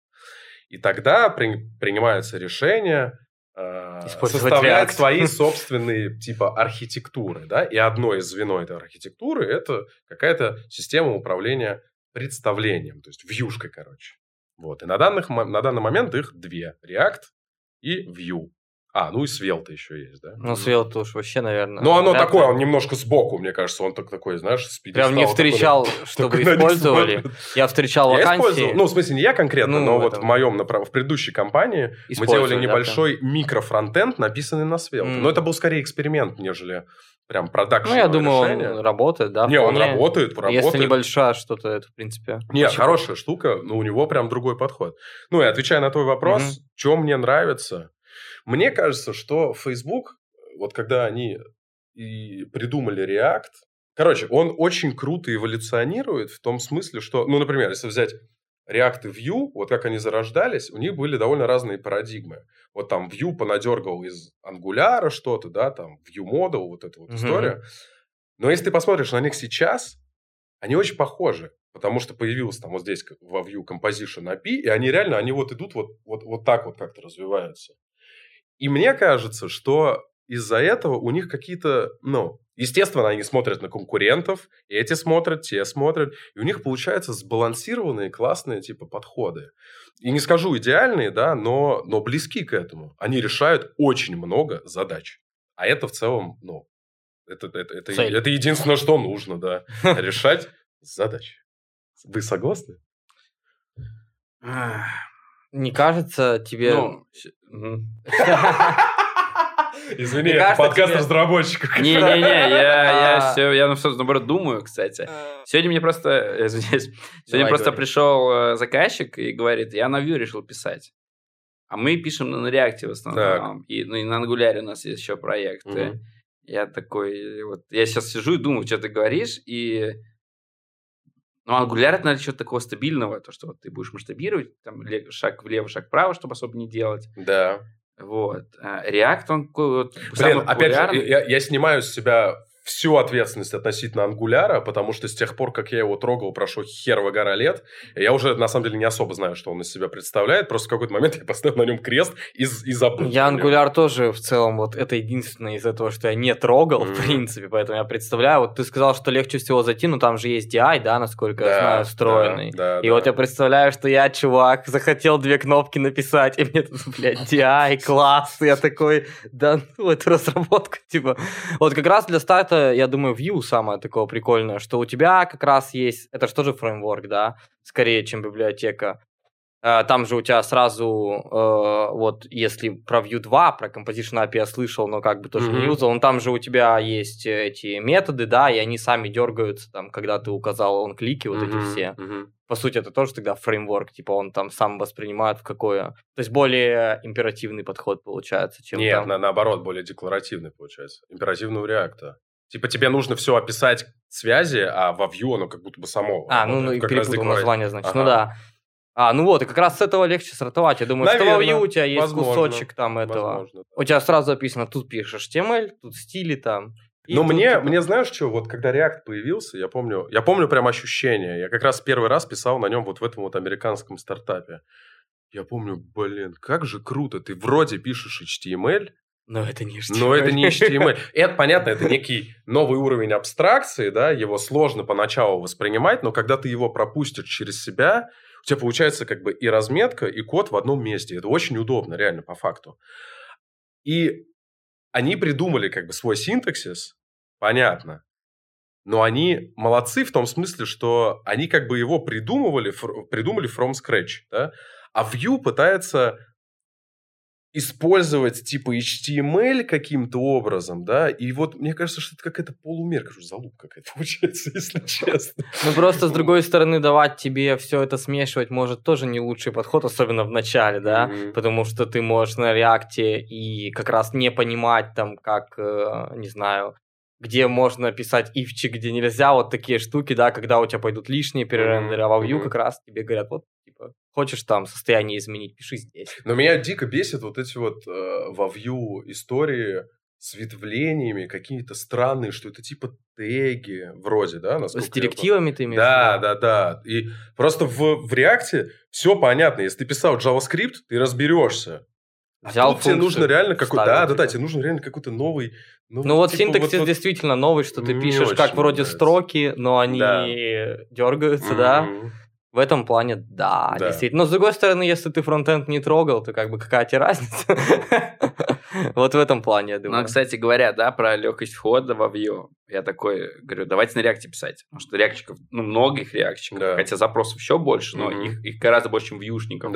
И тогда при- принимаются решения составлять React. свои *laughs* собственные типа архитектуры, да, и одно из звено этой архитектуры это какая-то система управления представлением, то есть вьюшкой, короче. Вот. И на, данных, на данный момент их две. React и Vue. А, ну и Svelte еще есть, да? Ну, Svelte уж вообще, наверное. Ну, оно такое, он немножко сбоку, мне кажется, он так, такой, знаешь, с Прям не встречал, *laughs* такой чтобы использовали. Я встречал Я вакансии. использовал, ну, в смысле, не я конкретно, Ну, но в вот в моем, в предыдущей компании мы делали да, небольшой микрофронтенд, написанный на Svelte. М. Но это был скорее эксперимент, нежели прям продакшн Ну, я думаю, решение. он работает, да. Не, он работает, работает. Если небольшая что-то, это, в принципе... Не, хорошая штука, но у него прям другой подход. Ну и отвечая на твой вопрос, Мгм. что мне нравится, мне кажется, что Facebook, вот когда они и придумали React, короче, он очень круто эволюционирует в том смысле, что, ну, например, если взять React и Vue, вот как они зарождались, у них были довольно разные парадигмы. Вот там Vue понадергал из Angular что-то, да, там Vue Model, вот эта вот Мгм. история. Но если ты посмотришь на них сейчас, они очень похожи. Потому что появился там вот здесь во Vue Composition API, и они реально, они вот идут вот, вот, вот так вот как-то развиваются. И мне кажется, что из-за этого у них какие-то, ну, естественно, они смотрят на конкурентов, эти смотрят, те смотрят, и у них получаются сбалансированные, классные, типа, подходы. И не скажу идеальные, да, но, но близки к этому. Они решают очень много задач. А это в целом, ну, это, это, это, Цель. это единственное, что нужно, да, *laughs* решать задачи. Вы согласны? Не кажется тебе... Ну. *laughs* Извини, Мне это кажется, подкаст тебе- Не-не-не, разработчиков. я, я, *laughs* А. все, я ну, всё, наоборот думаю, кстати. Сегодня мне просто, э, извиняюсь, сегодня Давай, просто говори. пришел э, заказчик и говорит, я на Vue решил писать. А мы пишем на React в основном. И, ну, и на Angular у нас есть еще проекты. Мгм. Я такой, вот, я сейчас сижу и думаю, что ты говоришь, и... Ну, Angular это, наверное, что-то такого стабильного, то, что вот ты будешь масштабировать, там, шаг влево, шаг вправо, чтобы особо не делать. Да. Вот. А React, он вот Блин, опять же, я, я снимаю с себя всю ответственность относительно ангуляра, потому что с тех пор, как я его трогал, прошло херова гора лет. Я уже, на самом деле, не особо знаю, что он из себя представляет. Просто в какой-то момент я поставил на нем крест и, и забыл. Я. Angular тоже в целом, вот это единственное из этого, что я не трогал, Мгм. в принципе, поэтому я представляю, вот ты сказал, что легче всего зайти, но там же есть DI, да, насколько я Да, знаю, встроенный. да, да, И да. вот я представляю, что я, чувак, захотел две кнопки написать, и мне тут, блядь, DI, класс, и я такой, да ну, это разработка, типа. Вот как раз для старта, я думаю, Vue самое такое прикольное, что у тебя как раз есть, это же тоже фреймворк, да, скорее, чем библиотека. А, Там же у тебя сразу, э, вот если про Vue 2, про Composition API я слышал, но как бы тоже не Мгм. юзал, но там же у тебя есть эти методы, да, и они сами дергаются, там, когда ты указал он клики, вот эти Мгм, все мгм. по сути, это тоже тогда фреймворк, типа он там сам воспринимает в какое... То есть более императивный подход получается, чем Нет, там... на- наоборот, более декларативный получается. Императивный у реакта. Типа тебе нужно все описать связи, а во Vue оно как будто бы само. А, ну, ну и перепутал название, значит. Ну Ага. да. А, ну вот, и как раз с этого легче стартовать. Я думаю, что Наверно, во Vue у тебя есть возможно, кусочек там этого. Возможно. У тебя сразу записано, тут пишешь HTML, тут стили там. Но тут, мне, типа, мне знаешь что, вот когда React появился, я помню, я помню прям ощущение. Я как раз первый раз писал на нем вот в этом вот американском стартапе. Я помню, блин, как же круто, ты вроде пишешь HTML, Но это не HTML. но это не HTML. Это, понятно, это некий новый уровень абстракции, да, его сложно поначалу воспринимать, но когда ты его пропустишь через себя, у тебя получается как бы и разметка, и код в одном месте. Это очень удобно, реально, по факту. И они придумали как бы свой синтаксис, понятно, но они молодцы в том смысле, что они как бы его придумывали, фр- придумали from scratch, да, а Vue пытается использовать типа HTML каким-то образом, да, и вот мне кажется, что это какая-то полумерка, что залупка какая-то *laughs* получается, если честно. Ну просто с другой стороны давать тебе все это смешивать может тоже не лучший подход, особенно в начале, да, Мгм. потому что ты можешь на реакте и как раз не понимать там, как, э, не знаю, где можно писать ивчик, где нельзя, вот такие штуки, да, когда у тебя пойдут лишние перерендеры, а во Vue мгм. как раз тебе говорят, вот, типа, хочешь там состояние изменить, пиши здесь. Но меня дико бесит вот эти вот э, во Vue истории с ветвлениями, какие-то странные, что это типа теги вроде, да? насколько С директивами ты имеешь Да, да, да. И просто в, в React все понятно. Если ты писал JavaScript, ты разберешься. А Взял тут тебе нужно реально какой-то... Да, да, да, типа. тебе нужен реально какой-то новый... новый, Ну вот типа, синтаксис вот- действительно новый, что ты пишешь как вроде нравится. строки, но они Да. дергаются, да. В этом плане, да, Да. действительно. Но с другой стороны, если ты фронтенд не трогал, то как бы какая тебе разница? *laughs* Вот в этом плане, я Ну, думаю. а, кстати говоря, да, про легкость входа во Vue. Я такой говорю, давайте на реакте писать. Потому что реакчиков, ну, много их реакчиков. Хотя запросов еще больше, но их, их гораздо больше, чем вьюшников.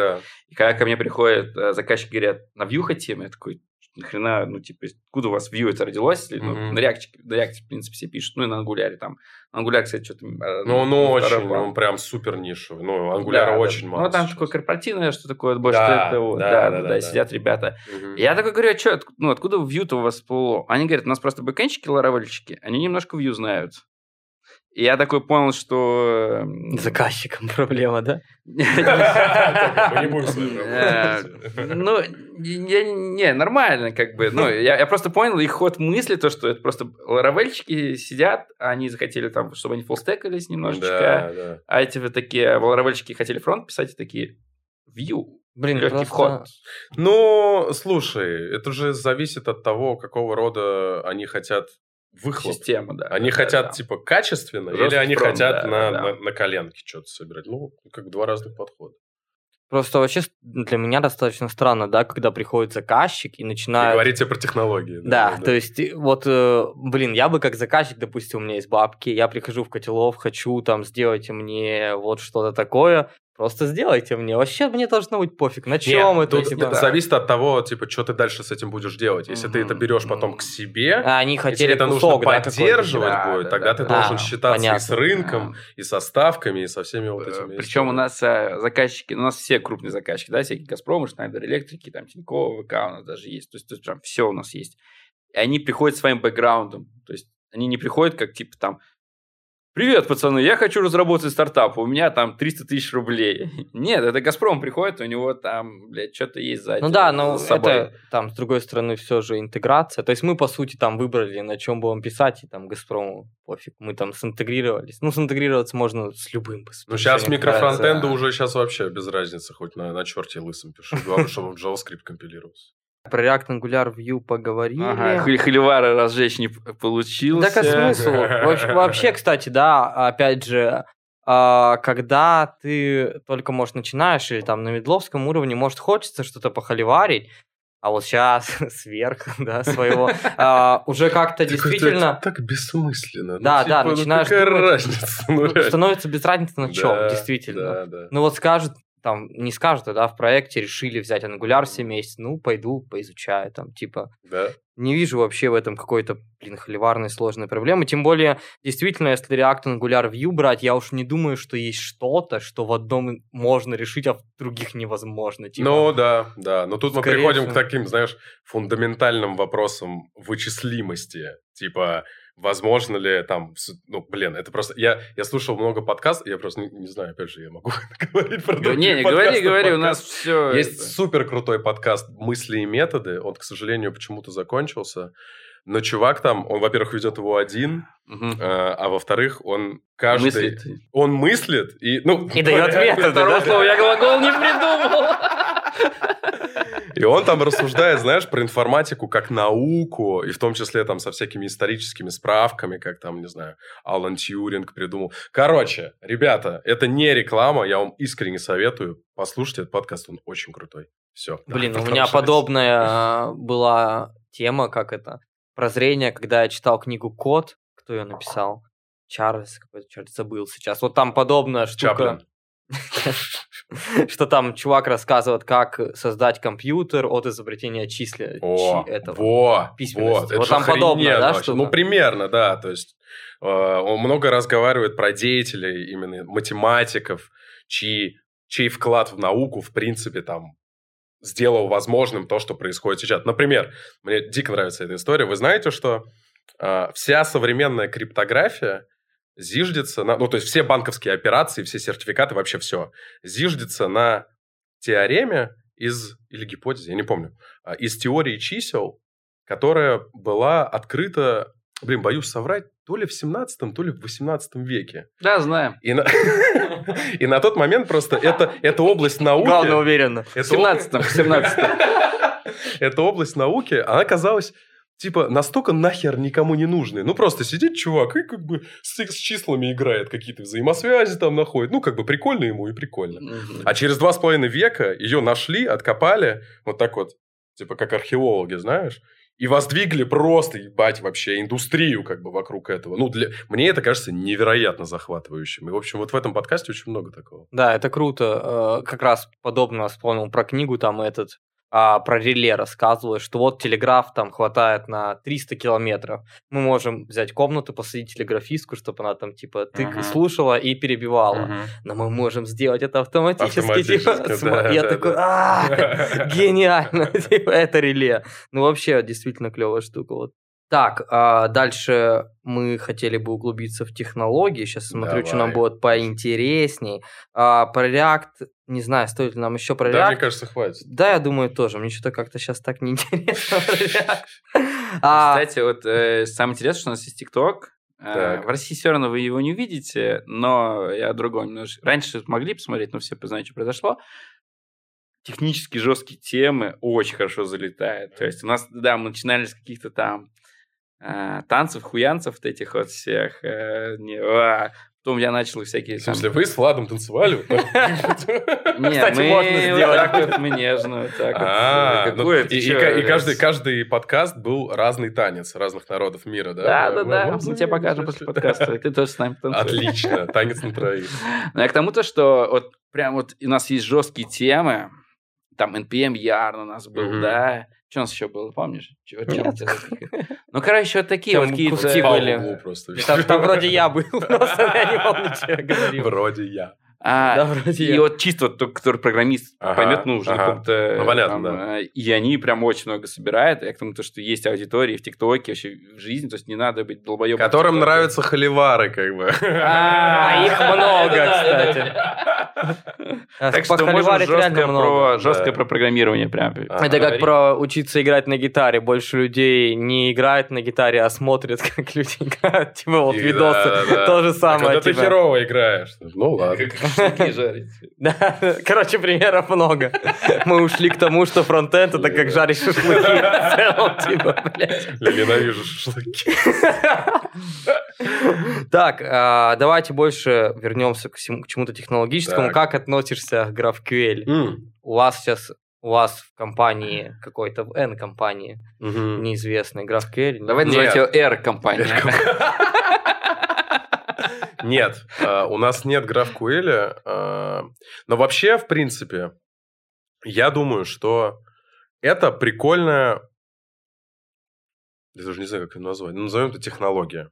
И когда ко мне приходят э, заказчики, говорят, на Vue хотим, я такой, нахрена, ну, типа, откуда у вас Vue это родилось? Или, ну, Мгм. на React, на React, в принципе, все пишут. Ну, и на Angular там. Angular, кстати, что-то... э, Ну, ну, очень, он прям супер нишевый. Ну, Да, ангуляра да. очень мало. Ну, там сейчас. такое корпоративное, что такое, больше Да, это вот. да, Да, да, да, да, да, да. сидят ребята. Мгм. Я такой говорю, а что, ну, откуда Vue-то у вас всплыло? Они говорят, у нас просто бэкэнщики, ларавельщики, они немножко Vue знают. И я такой понял, что... Заказчиком проблема, да? *laughs* Э. Ну, не, нормально, как бы. Ну, я, просто понял их ход мысли, то, что это просто ларавельщики сидят, они захотели там, чтобы они фуллстекались немножечко, а эти вот такие ларавельщики хотели фронт писать, и такие, Vue, Блин, легкий просто... вход. Ну, слушай, это же зависит от того, какого рода они хотят выхлоп. Система, да. Они да, хотят, да. типа, качественно, или Жесткий они фронт, хотят да, на, да. На, на коленке что-то собирать. Ну, как два разных подхода. Просто вообще с- для меня достаточно странно, да, когда приходит заказчик и И начинает... говорите про технологии. Да, то есть, э, вот, э, блин, я бы как заказчик, допустим, у меня есть бабки, я прихожу в котелов, хочу там, сделайте мне вот что-то такое, просто сделайте мне. Вообще мне должно быть пофиг, на чем Нет, это, тут типа. это зависит от того, типа, что ты дальше с этим будешь делать. Если ты это берешь потом к себе, А они если хотели это кусок, нужно да, поддерживать да, будет, да, тогда да, ты да. должен А, считаться и с понятно. рынком, и со ставками, и со всеми вот этими Причем у нас э, заказчики, ну, у нас все крупные заказчики, да, всякие Газпромы, Шнайдер Электрики, там, Тинькофф, ВК у нас даже есть. То есть, то есть прям все у нас есть. И они приходят своим бэкграундом. То есть они не приходят как, типа, там, Привет, пацаны, я хочу разработать стартап, у меня там 300 тысяч рублей. *laughs* Нет, это Газпром приходит, у него там, блядь, что-то есть сзади. Ну да, но это там, с другой стороны, все же интеграция. То есть мы, по сути, там выбрали, на чем будем писать, и там Газпрому пофиг. Мы там синтегрировались. Ну, синтегрироваться можно с любым. по сути, Ну, сейчас микрофронтенда да. уже сейчас вообще без разницы, хоть на, на черте лысом пишу. Главное, чтобы он JavaScript компилировался. Про React Angular Vue поговорили. Ага, холивара разжечь не п- получился. Так а смысл? Вообще, вообще, кстати, да, опять же, а, когда ты только, может, начинаешь, или там на медловском уровне, может, хочется что-то похоливарить, а вот сейчас *laughs* сверх, да, своего, а, уже как-то Так это действительно Так бессмысленно. Ну, Да, да, типа, ну начинаешь какая думать, разница? Ну, становится без разницы на чем, Да, действительно. Да, да. Ну вот скажут, там, не скажут, а, да, в проекте решили взять Angular все вместе, ну, пойду, поизучаю, там, типа, Да. не вижу вообще в этом какой-то, блин, холиварной сложной проблемы. Тем более, действительно, если React Angular Vue брать, я уж не думаю, что есть что-то, что в одном можно решить, а в других невозможно. Типа, Ну да, да. Но тут мы Скорее приходим всего. к таким, знаешь, фундаментальным вопросам вычислимости. Типа, возможно ли там, ну, блин, это просто, я, я слушал много подкастов, я просто не, не знаю, опять же, я могу *laughs* говорить про Не, другие не, говори, подкасты, говори, у нас все... Есть супер крутой подкаст «Мысли и методы», он, к сожалению, почему-то закончился, но чувак там, он, во-первых, ведет его один, э, а во-вторых, он каждый... Мыслит. Он мыслит и... Ну, И дает *laughs* методы, Второго да? слова я глагол не придумал. И он там рассуждает, знаешь, про информатику как науку, и в том числе там со всякими историческими справками, как там, не знаю, Алан Тьюринг придумал. Короче, ребята, это не реклама, я вам искренне советую. Послушайте этот подкаст, он очень крутой. Все. Блин, у меня подобная э, была тема, как это, прозрение, когда я читал книгу «Код», кто ее написал? Чарльз, какой-то черт забыл сейчас. Вот там подобная штука. Чаплин. *laughs* Что там чувак рассказывает, как создать компьютер от изобретения числя О, чи- этого. во, вот, это Вот там подобное, да, штука? Ну, примерно, да. То есть э, он много разговаривает про деятелей, именно математиков, чьи, чей вклад в науку, в принципе, там, сделал возможным то, что происходит сейчас. Например, мне дико нравится эта история. Вы знаете, что э, вся современная криптография зиждется на... Ну, то есть все банковские операции, все сертификаты, вообще все, зиждется на теореме из... Или гипотезе, я не помню. а, Из теории чисел, которая была открыта, блин, боюсь соврать, то ли в 17 то ли в 18 веке. Да, знаем. И на, *laughs* и на тот момент просто это, это область науки... Главное, уверенно. В это об- 17-м, в 17-м. *laughs* эта область науки, она казалась типа настолько нахер никому не нужной. Ну, просто сидит чувак и как бы с, с числами играет, какие-то взаимосвязи там находит. Ну, как бы прикольно ему и прикольно. Мгм. А через два с половиной века ее нашли, откопали, вот так вот, типа как археологи, знаешь, и воздвигли просто, ебать, вообще индустрию как бы вокруг этого. Ну, для... мне это кажется невероятно захватывающим. И, в общем, вот в этом подкасте очень много такого. Да, это круто. Э, Как раз подобно вспомнил про книгу, там этот а, про реле рассказывают, что вот телеграф там хватает на 300 километров. Мы можем взять комнату, посадить телеграфистку, чтобы она там типа тык Ага. слушала и перебивала. Мгм. Но мы можем сделать это автоматически. Автоматически, типа, да, Я да, такой, да. «А, *laughs* гениально, *laughs* типа, это реле. Ну, вообще, действительно клевая штука. Вот. Так, а дальше мы хотели бы углубиться в технологии. Сейчас смотрю, что нам Давай. будет поинтересней. А, про React, не знаю, стоит ли нам еще про Да, React. мне кажется, хватит. Да, я думаю, тоже. Мне что-то как-то сейчас так неинтересно про React. *laughs* А, Кстати, вот э, самое интересное, что у нас есть ТикТок. Э. В России все равно вы его не увидите, но я о другом немножко. Раньше могли посмотреть, но все познают, что произошло. Технически жесткие темы очень хорошо залетают. То есть у нас, да, мы начинали с каких-то там э, танцев, хуянцев вот этих вот всех. э, не, а. Потом я начал всякие В смысле, вы с Владом танцевали? *laughs* вот так? Не, Кстати, мы вот так вот, мы нежно, вот так вот. А, ну, и, блядь? каждый, подкаст был разный танец разных народов мира, да? Да, да, Мы- да. мы- тебе покажем после подкаста. Ты тоже с нами танцуешь. Отлично, танец на троих. *laughs* Но я к тому-то, что вот прям вот у нас есть жесткие темы. Там NPM Yarn у нас был, да. Что у нас еще было, помнишь? Ну, короче, вот такие вот какие-то... были. углу просто. Там, там вроде я был, *laughs* просто я не помню, что я говорил. Вроде я. А, Да, вроде и я. вот чисто вот тот, который программист Ага, поймет, ну, уже ага. на каком-то... Ну, понятно, там, да. э, И они прям очень много собирают. Я к тому, то, что есть аудитории в ТикТоке, вообще в жизни. То есть не надо быть долбоебом. Которым нравятся холивары, как бы. А, их *laughs* много, кстати. *laughs* А Так что можно жесткое про, жесткое про программирование прям. А, Это как про учиться играть на гитаре. Больше людей не играют на гитаре, а смотрят, *laughs* как люди играют. Типа вот видосы. То же А самое. когда ты типа. херово играешь. Ну ладно. Шашлыки *laughs* жарить. Да, короче, примеров много. Мы ушли к тому, что фронтенд это как жарить шашлыки. *laughs* В целом, типа, блядь. Я ненавижу шашлыки. *laughs* Так, а, давайте больше вернемся к чему-то технологическому. Как относишься к GraphQL? У вас сейчас у вас в компании какой-то в N компании мгм. неизвестный GraphQL. Давай называть ее R-компания. Нет, э, у нас нет GraphQL. э, Но вообще, в принципе, я думаю, что это прикольная... Я даже не знаю, как ее назвать. Ну, назовем это технология.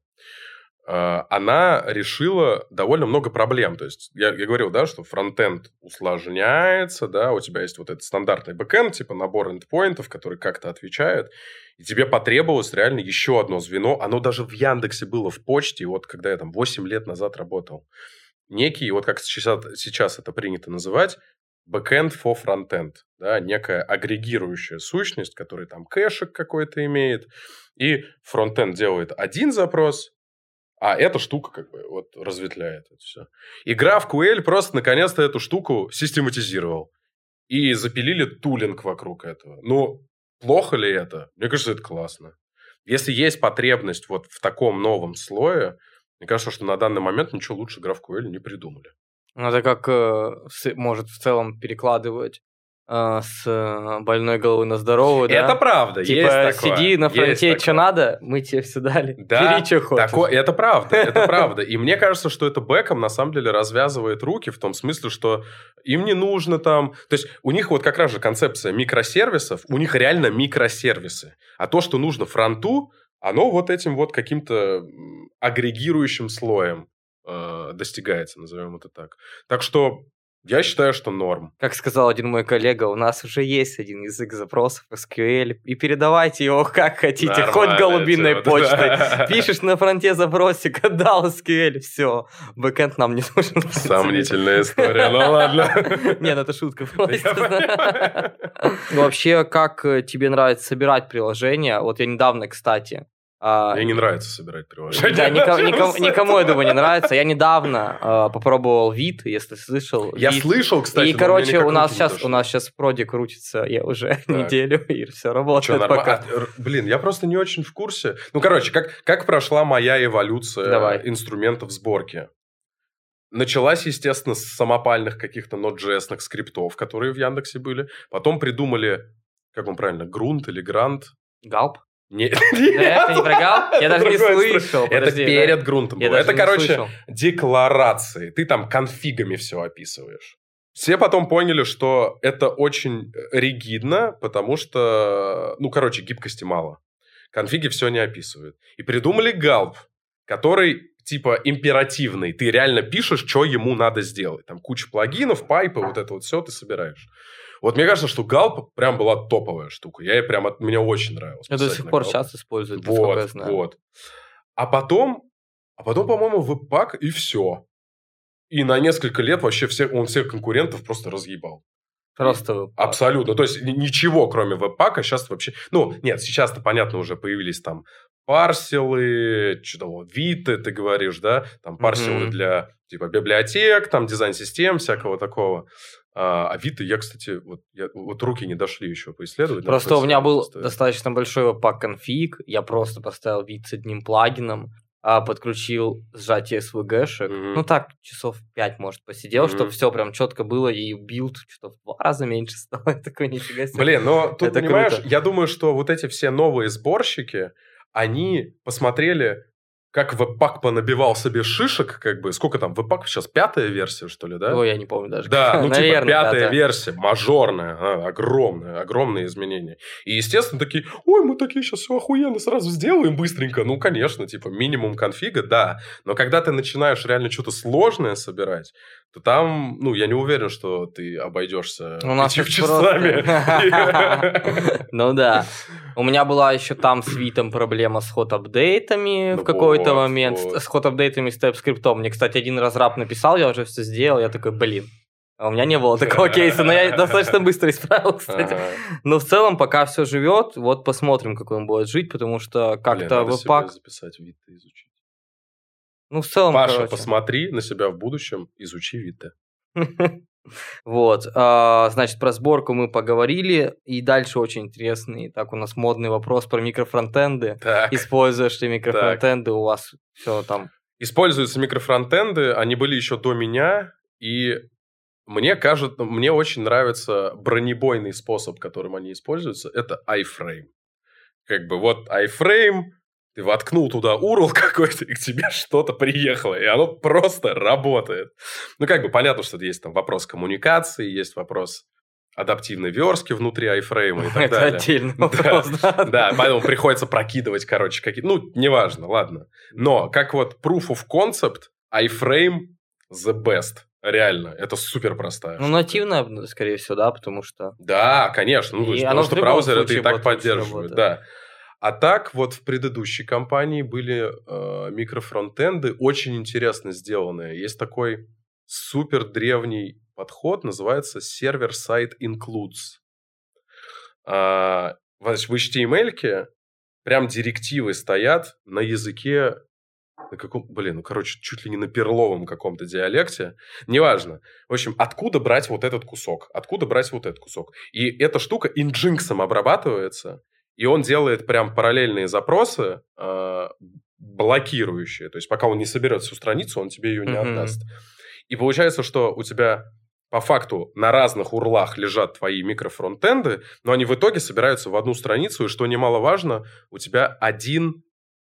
Э, она решила довольно много проблем. То есть, я, я говорил, да, что фронтенд усложняется, да, у тебя есть вот этот стандартный бэкенд, типа набор эндпоинтов, который как-то отвечает, и тебе потребовалось реально еще одно звено. Оно даже в Яндексе было в почте, вот когда я там 8 лет назад работал. Некий, вот как сейчас, сейчас это принято называть, backend for frontend, да, некая агрегирующая сущность, которая там кэшек какой-то имеет, и фронтенд делает один запрос, а эта штука как бы вот разветвляет это все. И GraphQL просто наконец-то эту штуку систематизировал. И запилили тулинг вокруг этого. Ну, плохо ли это? Мне кажется, это классно. Если есть потребность вот в таком новом слое, мне кажется, что на данный момент ничего лучше GraphQL не придумали. Ну, это как э, может в целом перекладывать с э, больной головы на здоровую, да? Это правда, Типа, есть такое. сиди на фронте, что такое. надо, мы тебе все дали. Да, Бери, что хочешь. Тако- это правда, это правда. И мне кажется, что это бэком на самом деле развязывает руки в том смысле, что им не нужно там... То есть у них вот как раз же концепция микросервисов, у них реально микросервисы. А то, что нужно фронту, оно вот этим вот каким-то агрегирующим слоем э, достигается, назовем это так. Так что я считаю, что норм. Как сказал один мой коллега, у нас уже есть один язык запросов SQL, и передавайте его как хотите, хоть Нормально, голубиной типа, почтой. да. *laughs* Пишешь на фронте запросик, отдал SQL, все, бэкэнд нам не нужен. Сомнительная история, ну ладно. *laughs* Не, ну это шутка просто. понимаю. *laughs* Вообще, как э, тебе нравится собирать приложения? Вот я недавно, кстати... а, Мне не нравится собирать приложения. Да, никому, никому- никому, я думаю, не нравится. Я недавно э, попробовал вид, если слышал. Я Вид. слышал, кстати, и, но короче, у нас сейчас у нас сейчас проде крутится я уже *laughs* Так. неделю, и все работает норма- пока. а, блин, я просто не очень в курсе. Ну, короче, как, как прошла моя эволюция Давай. инструментов сборки? Началась, естественно, с самопальных каких-то Node.js скриптов, которые в Яндексе были. Потом придумали, как он правильно, грунт или грант? Галп? Не- Да, *laughs* это не про галп? *laughs* Я даже не слышал. Это перед грунтом было. Это, короче, декларации. Ты там конфигами все описываешь. Все потом поняли, что это очень ригидно, потому что, ну, короче, гибкости мало. Конфиги все не описывают. И придумали галп, который типа императивный. Ты реально пишешь, что ему надо сделать. Там куча плагинов, пайпы, вот это вот все ты собираешь. Вот мне кажется, что Gulp прям была топовая штука. Я ей прям от меня очень нравилось. Я до сих пор Gulp. сейчас используют, насколько я Вот, знаю. вот. А потом, а потом, по-моему, Webpack и все. И на несколько лет вообще всех, он всех конкурентов просто разъебал. Просто вы- Абсолютно. То есть ни- ничего, кроме Webpack а, сейчас вообще... Ну, нет, сейчас-то, понятно, уже появились там Parcel ы, что-то Vite ы, ты говоришь, да? Там Parcel ы Мгм. для, типа, библиотек, там, дизайн-систем, всякого такого. А, а Vite ы я, кстати, вот, я- вот руки не дошли еще поисследовать. Просто у меня был поисследовать. достаточно большой webpack конфиг, я просто поставил Vite с одним плагином, а подключил сжатие SVG-шек. Мгм. Ну так, часов 5, может, посидел, Мгм. чтобы все прям четко было, и build что-то в два раза меньше *laughs* стал. Я такой, нифига себе. Блин, но тут, Это понимаешь, круто. я думаю, что вот эти все новые сборщики, они посмотрели, как веб-пак понабивал себе шишек, как бы, сколько там, веб-пак сейчас пятая версия, что ли, да? Ой, я не помню даже. Да, *laughs* ну типа Наверное, пятая версия, мажорная, а, огромная, огромные изменения. И, естественно, такие, ой, мы такие сейчас все охуенно сразу сделаем быстренько. Ну, конечно, типа минимум конфига, да. Но когда ты начинаешь реально что-то сложное собирать, то там, ну, я не уверен, что ты обойдешься У нас этими часами. *laughs* Ну да. *laughs* У меня была еще там с Витом проблема с ход-апдейтами Ну в какой-то вот, момент. С ход-апдейтами с TypeScript. Мне, кстати, один раз рап написал, я уже все сделал. Я такой, блин. А у меня не было такого *laughs* кейса, но я достаточно быстро исправил, кстати. Ага. Но в целом, пока все живет, вот посмотрим, как он будет жить, потому что как-то веб-пак... записать вид изучить. Ну, в целом, Паша, короче. посмотри на себя в будущем, изучи Вита. *laughs* Вот, а, значит, про сборку мы поговорили, и дальше очень интересный, так у нас модный вопрос про микрофронтенды. Так. Используешь ли микрофронтенды, у вас все там... Используются микрофронтенды, они были еще до меня, и мне кажется, мне очень нравится бронебойный способ, которым они используются, это iFrame. Как бы вот iFrame, ты воткнул туда URL *laughs* какой-то, и к тебе что-то приехало, и оно просто работает. Ну, как бы понятно, что есть там вопрос коммуникации, есть вопрос адаптивной верстки внутри iFrame и *laughs* так Это далее. отдельный *laughs* вопрос, да. Да, поэтому приходится прокидывать, короче, какие Ну, неважно, ладно. Но как вот proof of concept, iFrame the best. Реально, это супер простая. Ну, нативная, скорее всего, да, потому что... Да, конечно. Ну, И потому что браузер это и так поддерживает. Да. А так вот в предыдущей компании были э, микрофронтенды очень интересно сделанные. Есть такой супер древний подход, называется сервер-сайт includes. А, значит, в HTML прям директивы стоят на языке на каком, блин, ну, короче, чуть ли не на перловом каком-то диалекте. Неважно. В общем, откуда брать вот этот кусок? Откуда брать вот этот кусок? И эта штука инджинксом обрабатывается, и он делает прям параллельные запросы, э, блокирующие. То есть, пока он не соберет всю страницу, он тебе ее не Мгм. отдаст. И получается, что у тебя по факту на разных урлах лежат твои микрофронтенды, но они в итоге собираются в одну страницу, и что немаловажно, у тебя один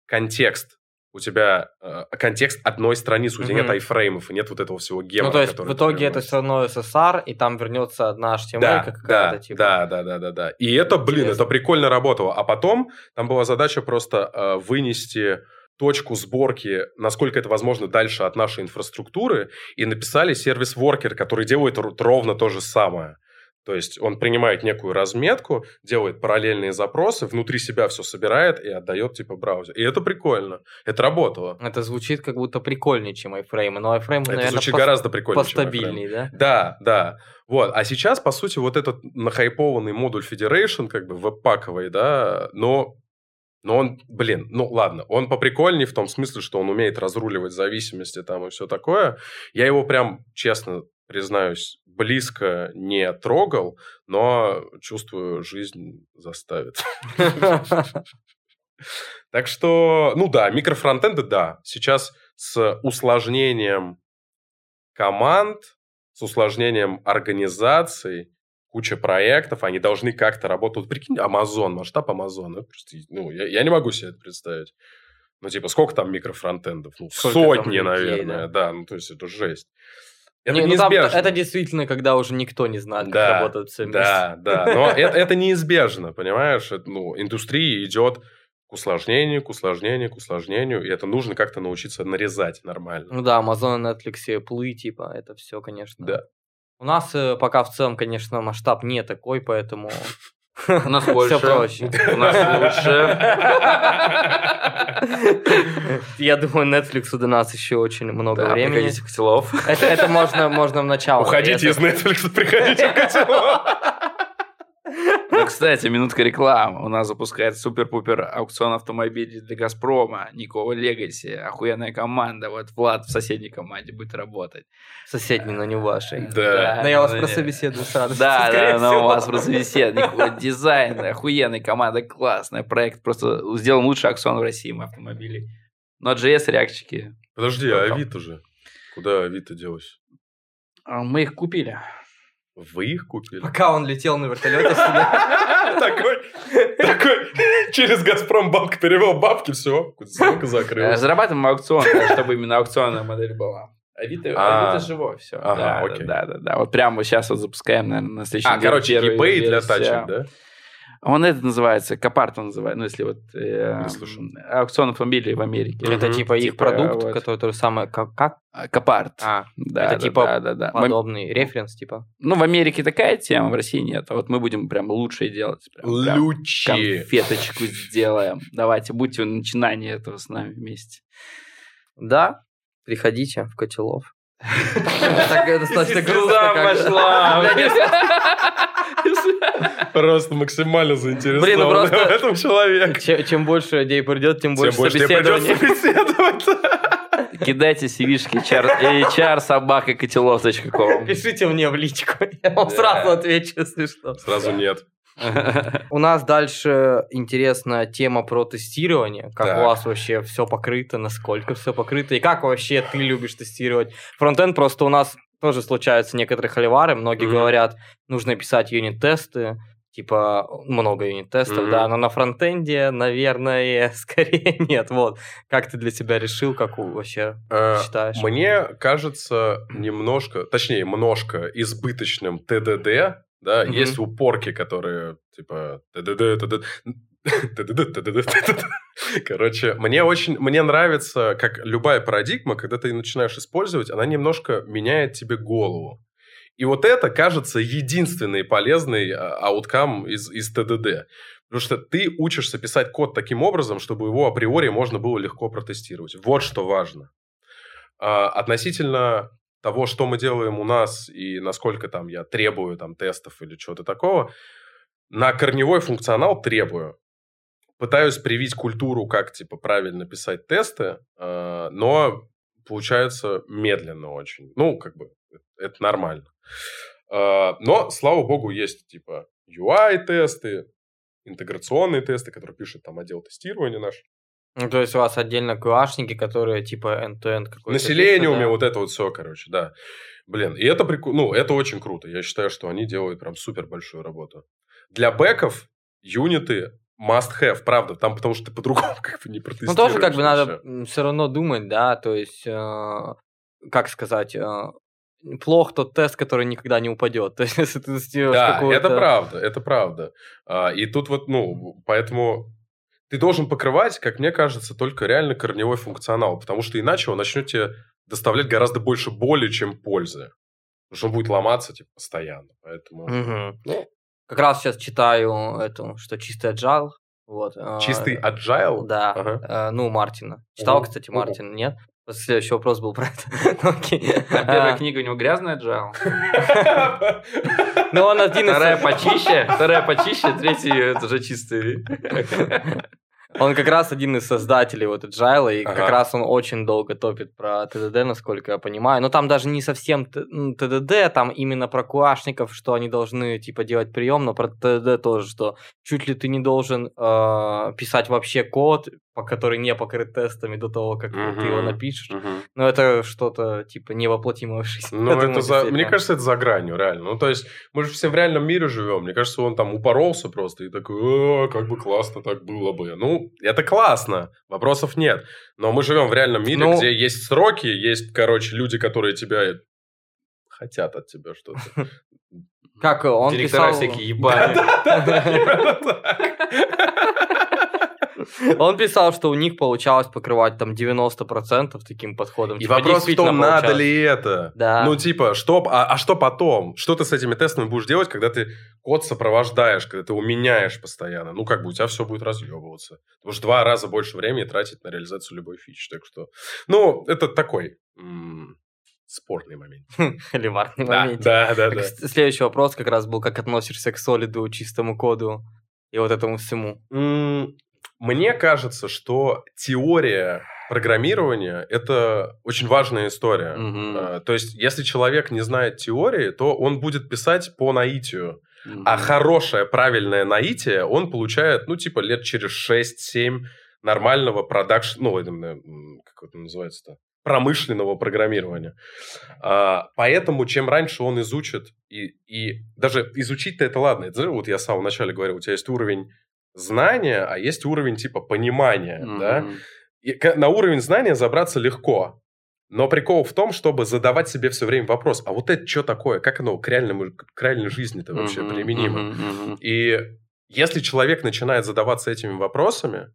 контекст. У тебя э, контекст одной страницы, у тебя нет айфреймов, и нет вот этого всего гема. Ну, то есть, в итоге это все равно SSR, и там вернется одна HTML да, какая-то, да, типа. да, да, да, да, да. И это, блин, Интересно. это прикольно работало. А потом там была задача просто э, вынести точку сборки, насколько это возможно, дальше от нашей инфраструктуры, и написали сервис-воркер, который делает ровно то же самое. То есть он принимает некую разметку, делает параллельные запросы, внутри себя все собирает и отдает типа браузер. И это прикольно. Это работало. Это звучит как будто прикольнее, чем iFrame. Но iFrame, это наверное, звучит пос- гораздо прикольнее, постабильнее, да? Да, да. Вот. А сейчас, по сути, вот этот нахайпованный модуль Federation, как бы веб-паковый, да, но, но он, блин, ну ладно, он поприкольнее в том смысле, что он умеет разруливать зависимости там и все такое. Я его прям, честно признаюсь, близко не трогал, но чувствую, жизнь заставит. Так что, ну да, микрофронтенды, да. Сейчас с усложнением команд, с усложнением организаций, куча проектов, они должны как-то работать. Вот прикинь, Amazon, масштаб Amazon. ну, я, я не могу себе это представить. Ну, типа, сколько там микрофронтендов? Ну, Сколько сотни, людей, наверное. да. Да. ну, то есть, это жесть. Это Не, ну, там- неизбежно. это действительно, когда уже никто не знает, как Да, работают все вместе. Да, да, но *laughs* это, это неизбежно, понимаешь? Это, ну, индустрия идет к усложнению, к усложнению, к усложнению, и это нужно как-то научиться нарезать нормально. Ну да, Amazon, Netflix, Apple, типа, это все, конечно. Да. У нас э, пока в целом, конечно, масштаб не такой, поэтому *laughs* У нас *laughs* больше. все проще. У нас лучше. *laughs* Я думаю, Netflix до нас еще очень много Да, времени. приходите в котелов. Это, это можно, можно в начало. Уходите из нарезать. Netflix, приходите в котелок. *laughs* Ну, кстати, минутка рекламы. У нас запускает супер-пупер аукцион автомобилей для Газпрома. Никого Легаси. Охуенная команда. Вот Влад в соседней команде будет работать. Соседний, но не вашей. Да. Но я вас ну, прособеседую сразу. Да, скорее да, но у вас просто собеседник. Вот Дизайн, охуенная команда, классная. Проект просто сделан лучший аукцион в России мы автомобилей. Но JS реакчики. Подожди, а Авито же? Куда Авито делось? а, Мы их купили. Вы их купили? Пока он летел на вертолете. *laughs* Такой, такой, через Газпромбанк перевел бабки, все, сделка *laughs* Э, закрылась. Зарабатываем аукцион, чтобы именно аукционная модель была. Авито, А. Авито живой, все. Ага, да, окей. да, да, да. Вот прямо сейчас вот запускаем, наверное, на следующей А, неделе короче, eBay для тачек, да? Он это называется, Капарт он называется, ну, если вот... э, аукцион автомобилей в Америке. Это Мгм. типа их Типа, продукт, вот. который то же самое, как, как? А, Капарт. А, Да, это да, типа да, да, да. В подобный референс, типа. Ну, в Америке такая тема, в России нет. А вот мы будем прям лучшее делать. Прям, прям Лючи. конфеточку сделаем. Давайте, будьте в начинании этого с нами вместе. Да, приходите в котелов. Так это достаточно грустно. Пошла. Просто максимально заинтересован Блин, ну просто- в этом человек. Чем, больше людей придет, тем больше собеседований. собеседовать. Кидайте CV-шки HR, HR собака котелов.ком. Пишите мне в личку, я вам сразу отвечу, если что. Сразу нет. *laughs* У нас дальше интересная тема про тестирование. Как Так. у вас вообще все покрыто, насколько все покрыто, и как вообще ты любишь тестировать. Фронтенд просто у нас тоже случаются некоторые холивары. Многие говорят, нужно писать юнит-тесты, типа много юнит-тестов, Мгм. да, но на фронтенде, наверное, *laughs* скорее нет. Вот, как ты для себя решил, как вообще Э, считаешь? Мне кажется немножко, точнее, немножко избыточным ТДД да, Мгм. есть упорки, которые, типа. *laughs* Короче, мне очень, мне нравится, как любая парадигма, когда ты ее начинаешь использовать, она немножко меняет тебе голову. И вот это, кажется, единственный полезный ауткам из, из ТДД. Потому что ты учишься писать код таким образом, чтобы его априори можно было легко протестировать. Вот что важно. А, относительно того, что мы делаем у нас и насколько там я требую там тестов или чего-то такого, на корневой функционал требую. Пытаюсь привить культуру, как типа правильно писать тесты, а, но получается медленно очень. Ну, как бы это нормально. А, Но, слава богу, есть типа UI-тесты, интеграционные тесты, которые пишет там отдел тестирования наш. Ну, то есть у вас отдельно QA-шники, которые типа end-to-end какой-то... На пишут, Selenium, да? вот это вот все, короче, да. Блин, и это прикольно, ну, это очень круто. Я считаю, что они делают прям супер большую работу. Для бэков юниты must have, правда, там потому что ты по-другому *laughs* как бы не Ну, протестируешь. тоже как бы надо все равно думать, да, то есть, э, как сказать, э, плох тот тест, который никогда не упадет. *laughs* То есть, если ты сделаешь Да, это правда, это правда. А, и тут вот, ну, поэтому ты должен покрывать, как мне кажется, только реально корневой функционал, потому что иначе он начнет тебе доставлять гораздо больше боли, чем пользы. Потому что он будет ломаться, типа, постоянно. Поэтому... Мгм. Ну, Как раз сейчас читаю эту, что чистый agile. Вот, э, чистый agile? Да, Ага. э, ну, Мартина. Читал, Ого, кстати, ого. Мартин, нет? Следующий вопрос был про это. *laughs* Ну, окей. А первая А, книга у него грязная Agile. Ну, он один. Вторая *laughs* почище, вторая почище, третья это уже чистый. Он как раз один из создателей вот Agile, и как Ага. раз он очень долго топит про ТДД, насколько я понимаю. Но там даже не совсем ТДД, там именно про куашников, что они должны типа делать прием, но про ТДД тоже, что чуть ли ты не должен э, писать вообще код, который не покрыт тестами до того, как ты его напишешь. Мгм. Но это что-то типа невоплотимое в жизнь. Ну, это думаю, за... Мне кажется, это за гранью, реально. Ну, то есть, мы же все в реальном мире живем. Мне кажется, он там упоролся просто и такой, «О, как бы классно так было бы. Ну, это классно, вопросов нет. Но мы живем в реальном мире, Ну- где есть сроки, есть, короче, люди, которые тебя хотят от тебя что-то. *laughs* Как он Директора писал... всякие ебали. Так. *laughs* Он писал, что у них получалось покрывать там 90% таким подходом. И Типа, вопрос в том, надо ли это. Да. Ну, типа, что, а, а что потом? Что ты с этими тестами будешь делать, когда ты код сопровождаешь, когда ты его меняешь постоянно? Ну, как бы у тебя все будет разъебываться. Ты будешь два раза больше времени тратить на реализацию любой фичи. Так что, ну, это такой спорный момент. *laughs* Холиварный Да, момент. да, да, да. Так, с- Следующий вопрос как раз был, как относишься к солиду, чистому коду и вот этому всему. Мне кажется, что теория программирования – это очень важная история. А, То есть, если человек не знает теории, то он будет писать по наитию. Мгм. А хорошее, правильное наитие он получает, ну, типа, лет через 6-7 нормального продакшн... Ну, именно, как это называется-то? промышленного программирования. А, поэтому, чем раньше он изучит, и, и даже изучить-то это ладно, это, вот я в самом начале говорил, у тебя есть уровень знания, а есть уровень типа понимания, да? Мгм. И на уровень знания забраться легко. Но прикол в том, чтобы задавать себе все время вопрос, а вот это что такое? Как оно к, реальному, к реальной жизни-то вообще Мгм, применимо? мгм. И если человек начинает задаваться этими вопросами,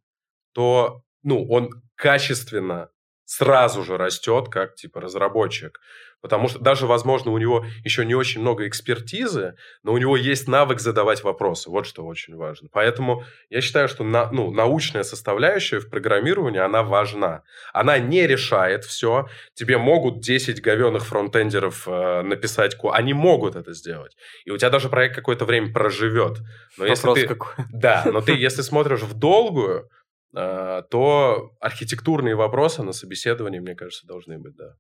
то ну, он качественно сразу же растет как типа разработчик. Потому что даже, возможно, у него еще не очень много экспертизы, но у него есть навык задавать вопросы. Вот что очень важно. Поэтому я считаю, что на, ну, научная составляющая в программировании, она важна. Она не решает все. Тебе могут 10 говенных фронтендеров э, написать код. Они могут это сделать. И у тебя даже проект какое-то время проживет. Но если Вопрос ты... какой. Да, но ты, если смотришь в долгую, то архитектурные вопросы на собеседовании, мне кажется, должны быть, да.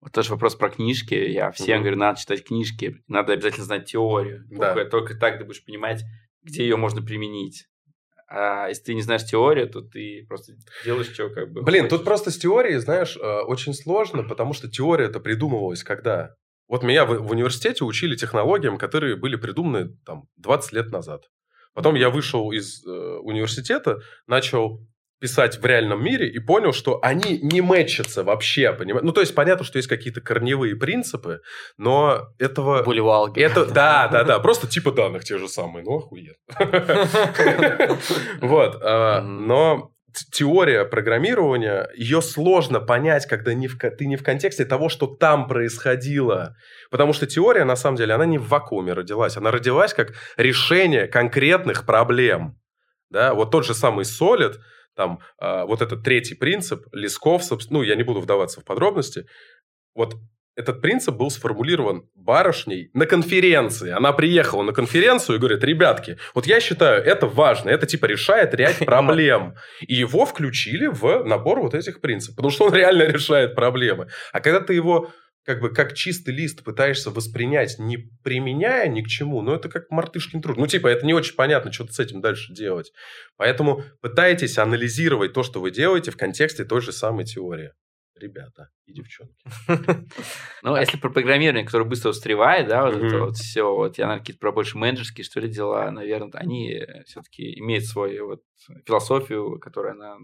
Вот тоже вопрос про книжки. Я всем Мгм. говорю, надо читать книжки, надо обязательно знать теорию. Да. Только, только так ты будешь понимать, где ее можно применить. А если ты не знаешь теорию, то ты просто делаешь, что как бы Блин, хочешь. тут просто с теорией, знаешь, э, очень сложно, потому что теория это придумывалась когда? Вот меня в, в университете учили технологиям, которые были придуманы там 20 лет назад. Потом я вышел из э, университета, начал писать в реальном мире и понял, что они не мэчатся вообще, понимаешь? Ну, то есть, понятно, что есть какие-то корневые принципы, но этого... Булевалги. Это, да, да, да, просто типа данных те же самые, ну, охуенно. *laughs* Вот, а, но теория программирования, ее сложно понять, когда не в, ты не в контексте того, что там происходило. Потому что теория, на самом деле, она не в вакууме родилась. Она родилась как решение конкретных проблем. Да? Вот тот же самый Solid, там э, вот этот третий принцип, Лесков, ну, я не буду вдаваться в подробности, вот этот принцип был сформулирован барышней на конференции. Она приехала на конференцию и говорит, ребятки, вот я считаю, это важно, это типа решает ряд *laughs* проблем. И его включили в набор вот этих принципов, потому что он реально *laughs* решает проблемы. А когда ты его как бы как чистый лист пытаешься воспринять, не применяя ни к чему, ну, это как мартышкин труд. Ну, типа, это не очень понятно, что с этим дальше делать. Поэтому пытайтесь анализировать то, что вы делаете в контексте той же самой теории. Ребята и девчонки. *laughs* Ну, если про программирование, которое быстро встревает, да, вот это вот все, вот я, наверное, какие-то про больше менеджерские, что ли, дела, наверное, они все-таки имеют свою вот философию, которая на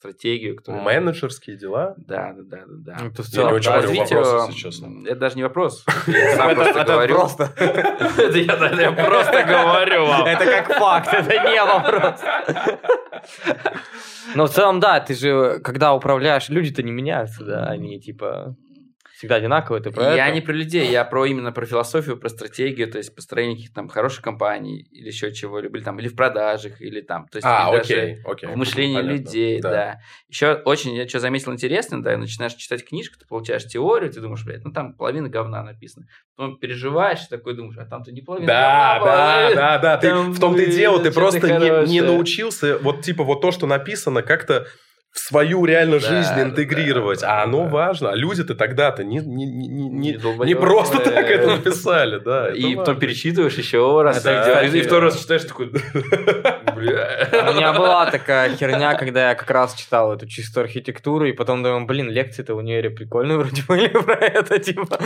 стратегию. Которая... Менеджерские дела? Да, да, да, да. да. Это в целом, очень развитие, вопросы, честно. Это даже не вопрос. *laughs* Я сам просто говорю. *laughs* Это я просто *laughs* говорю вам. Это как факт, это не вопрос. Но в целом, да, ты же, когда управляешь, люди-то не меняются, да, они типа всегда одинаковые, ты про Я это? не про людей, я про именно про философию, про стратегию, то есть построение каких-то там хороших компаний или еще чего-либо, или, там, или в продажах, или там, то есть а, окей, даже окей. в мышлении Понятно. людей, да. Да. Еще очень, я что заметил интересно, да, начинаешь читать книжку, ты получаешь теорию, ты думаешь, блядь, ну там половина говна написана. Потом переживаешь, такой думаешь, а там-то не половина Да, говна была, да, блядь. да, да. Ты, в том-то и дело, ты просто не, не научился, вот типа вот то, что написано, как-то в свою реально Да, жизнь да, интегрировать. да, а оно да. важно. А люди-то тогда-то не, не, не, не, не- просто так это написали, да. это И потом перечитываешь еще раз, Да, и, второй раз читаешь такой, бля. У меня была такая херня, когда я как раз читал эту чистую архитектуру, и потом думаю, блин, лекции-то в универе прикольные вроде были *laughs* про это, типа,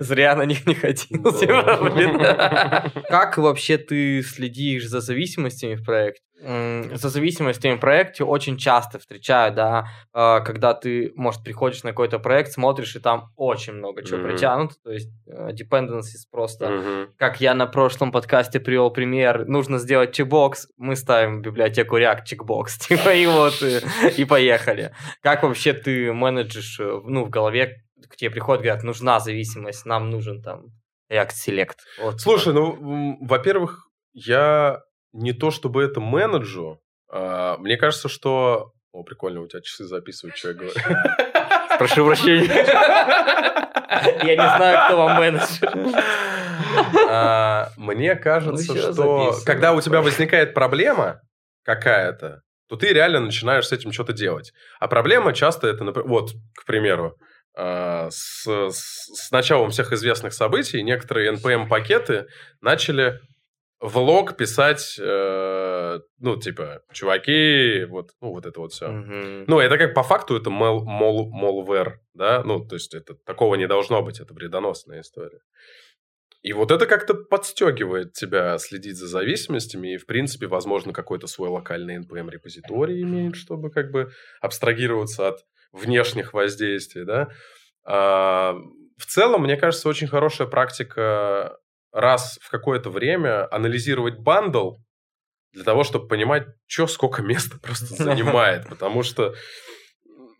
зря на них не ходил, типа. Как вообще ты следишь за зависимостями в проекте? За зависимостями в проекте очень часто встречаю, да, э, когда ты, может, приходишь на какой-то проект, смотришь, и там очень много чего Мгм. притянуто, то есть э, dependencies просто Мгм. как я на прошлом подкасте привел пример, нужно сделать чекбокс, мы ставим в библиотеку React чекбокс, *laughs* типа, и вот, и, и поехали. Как вообще ты менеджишь, э, ну, в голове, к тебе приходят, говорят, нужна зависимость, нам нужен там React Select. Вот, Слушай, ну, во-первых, я не то чтобы это менеджу. а, мне кажется, что... О, прикольно, у тебя часы записывают, что я говорю. Прошу прощения. я не знаю, кто вам менеджер. А, Мне кажется, Ну, что когда у тебя возникает проблема какая-то, то ты реально начинаешь с этим что-то делать. А проблема часто это, например, вот, к примеру, а, с, с- с началом всех известных событий некоторые NPM-пакеты начали в лог писать, э, ну, типа, чуваки, вот, ну, вот это вот все. Мгм. Ну, это как по факту это мол, мол, malware, да? Ну, то есть это такого не должно быть, это вредоносная история. И вот это как-то подстегивает тебя следить за зависимостями, и, в принципе, возможно, какой-то свой локальный NPM-репозиторий имеет, чтобы как бы абстрагироваться от внешних воздействий, да? А, в целом, мне кажется, очень хорошая практика раз в какое-то время анализировать бандл для того, чтобы понимать, что сколько места *laughs* просто занимает. Потому что,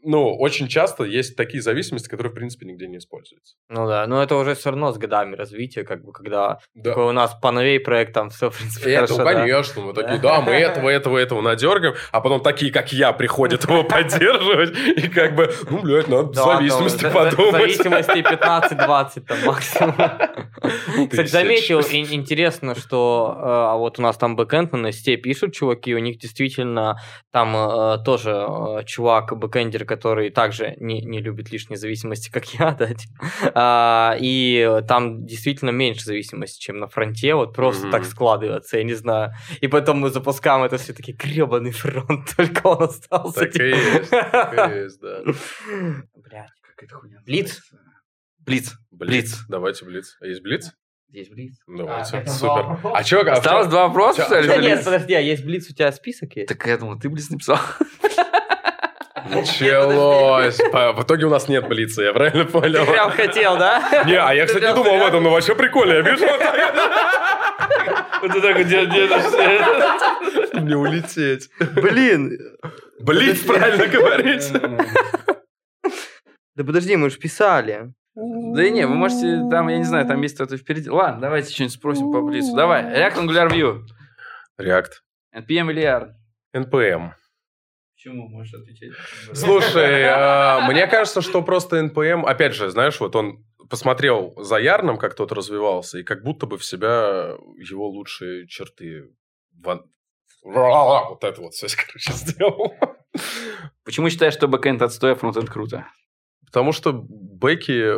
ну, очень часто есть такие зависимости, которые, в принципе, нигде не используются. Ну да, но это уже все равно с годами развития, как бы, когда Да. такой у нас поновей проект, там все, в принципе, Это, хорошо, да. конечно, мы такие, да, мы этого, этого, этого надергаем, а потом такие, как я, приходят его поддерживать, и как бы, ну, блядь, надо Да, зависимости там, подумать. Зависимости 15-20 там максимум. *laughs* Кстати, заметил, ин- интересно, что э, а вот у нас там бэкэнд на Nest е пишут чуваки, у них действительно там э, тоже э, чувак, бэкэндер, который также не, не любит лишней зависимости, как я, *laughs* да, типа. А, и там действительно меньше зависимости, чем на фронте, вот просто Мгм. так складывается, я не знаю. И потом мы запускаем это все таки гребаный фронт, *laughs* только он остался. Так и типа. есть, так и *laughs* есть, да. Блядь. Как это хуйня Блиц? Блиц. Блиц. Давайте блиц. А есть блиц? Есть блиц. Давайте. бы Супер. А чё? а Осталось чём- два вопроса, что ли? нет, Блиц? подожди, а есть Блиц, у тебя список есть? Так я думал, ты Блиц написал. Началось. В итоге у нас нет блица, я правильно понял? Ты прям хотел, да? Не, а я, кстати, не думал об этом, но вообще прикольно. Я вижу, Вот ты так вот делаешь. не улететь. Блин. Блиц, правильно говорить. Да подожди, мы же писали. Да не, вы можете, там, я не знаю, там есть кто-то впереди. Ладно, давайте что-нибудь спросим по блицу. Давай, React Angular View. React. NPM или ER? NPM. Почему можешь отвечать? Слушай, а, мне кажется, что просто NPM, опять же, знаешь, вот он посмотрел за Ярном, как тот развивался, и как будто бы в себя его лучшие черты вот это вот все, *laughs* короче, сделал. Почему считаешь, что бэкэнд отстой, а фронтенд круто? Потому что бэки...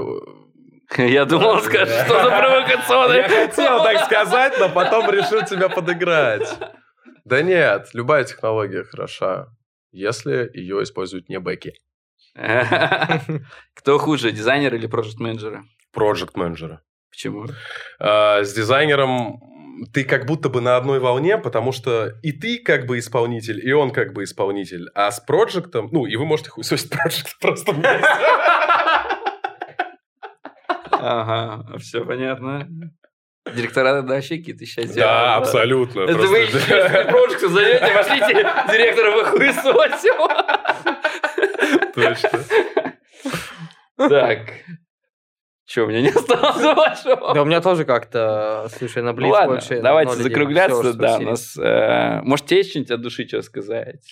Я думал, он скажет что-то провокационное. Я хотел так сказать, но потом решил тебя подыграть. Да нет, любая технология хороша, если ее используют не бэки. *laughs* Кто хуже, дизайнер или проект менеджеры Project менеджера. Почему? А, с дизайнером ты как будто бы на одной волне, потому что и ты как бы исполнитель, и он как бы исполнитель. А с проектом, ну, и вы можете хуесосить *laughs* проект просто вместе. Ага, все понятно. Директора, вообще какие-то сейчас Да, абсолютно. Это вы еще проекту зовете, пошлите директора в хуесосил. Точно. Так. Че, у меня не осталось вашего? Да у меня тоже как-то, слушай, на ладно, больше... давайте закругляться, да, у нас... э, Может, тебе есть что-нибудь от души что сказать?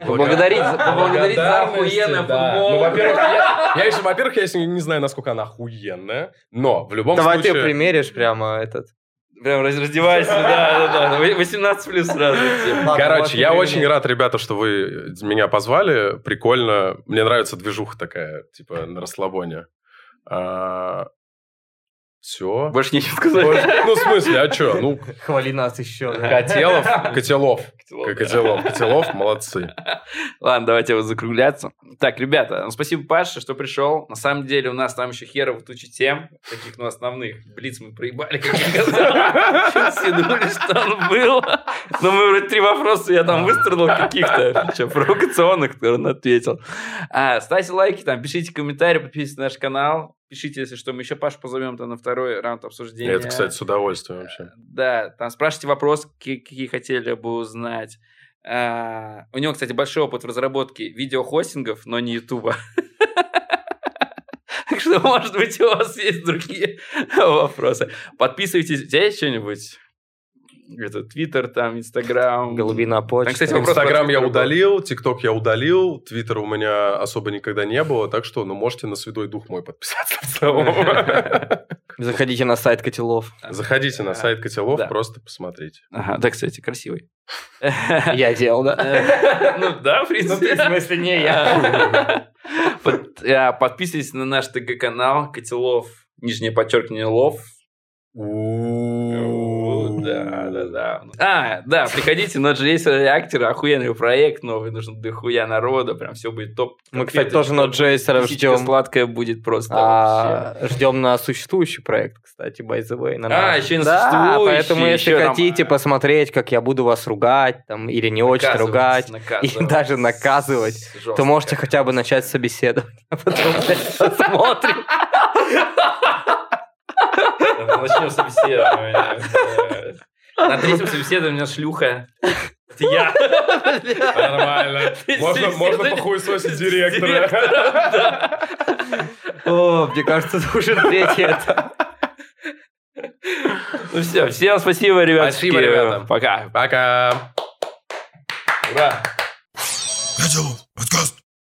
Поблагодарить, за- поблагодарить за охуенный Да. футбол. Ну, во-первых, я, я еще, во-первых, я не знаю, насколько она охуенная, но в любом Давай ты случае... примеришь прямо этот... Прям раз- раздевайся, да, да, да. 18 плюс сразу. Короче, я очень рад, ребята, что вы меня позвали. Прикольно. Мне нравится движуха такая, типа, на расслабоне. Все. Больше нечего сказать. Ну, в смысле, а что? Ну, Хвали нас еще. да. Котелов, Котелов. Котелов, Котелов, Котелов, молодцы. Ладно, давайте вот закругляться. Так, ребята, ну, спасибо, Паша, что пришел. На самом деле у нас там еще херов туча тем, таких, ну, основных. Блиц мы проебали, как я сказал. Все думали, что он был. Но мы вроде три вопроса я там выстрелил каких-то, что, провокационных, которые он ответил. А, ставьте лайки, там, пишите комментарии, подписывайтесь на наш канал. Пишите, если что, мы еще Пашу позовем там на второй раунд обсуждения. Это, кстати, с удовольствием вообще. Да, там спрашивайте вопросы, какие, какие хотели бы узнать. А, у него, кстати, большой опыт в разработке видеохостингов, но не Ютуба. *laughs* Так что, может быть, у вас есть другие вопросы. Подписывайтесь. У тебя есть что-нибудь? Это Твиттер, там, Инстаграм. Голубина почта. Там, кстати, вопрос Инстаграм я удалил, ТикТок я удалил, Твиттер у меня особо никогда не было, так что, ну, можете на Святой Дух мой подписаться в. *laughs* Заходите на сайт Котелов. Заходите на сайт Котелов, Да. просто посмотрите. Ага, да, кстати, красивый. *laughs* Я делал, да? Ну да, в принципе. смысле, не я. *laughs* А, Подписывайтесь на наш ТГ-канал Котелов, нижнее подчеркивание Лов. Да, да, да. А, да, приходите на JS реактор, охуенный проект новый, нужно дохуя народа, прям все будет топ. Мы, кстати, тоже Писечка ждем. сладкая будет просто. А, ждем на существующий проект, кстати, by the way. на А, еще и на Да, существующий, поэтому если хотите посмотреть, как я буду вас ругать, там, или не очень ругать, и даже наказывать, то можете хотя бы начать собеседование, *laughs* а потом посмотрим. *laughs* Начнем собеседование. На третьем собеседовании у меня шлюха. Это я. Нормально. Можно, можно похуесосить директора. О, мне кажется, это уже третий этап. Ну все, всем спасибо, ребят. Спасибо, ребята. Пока. Пока. Ура. Подкаст.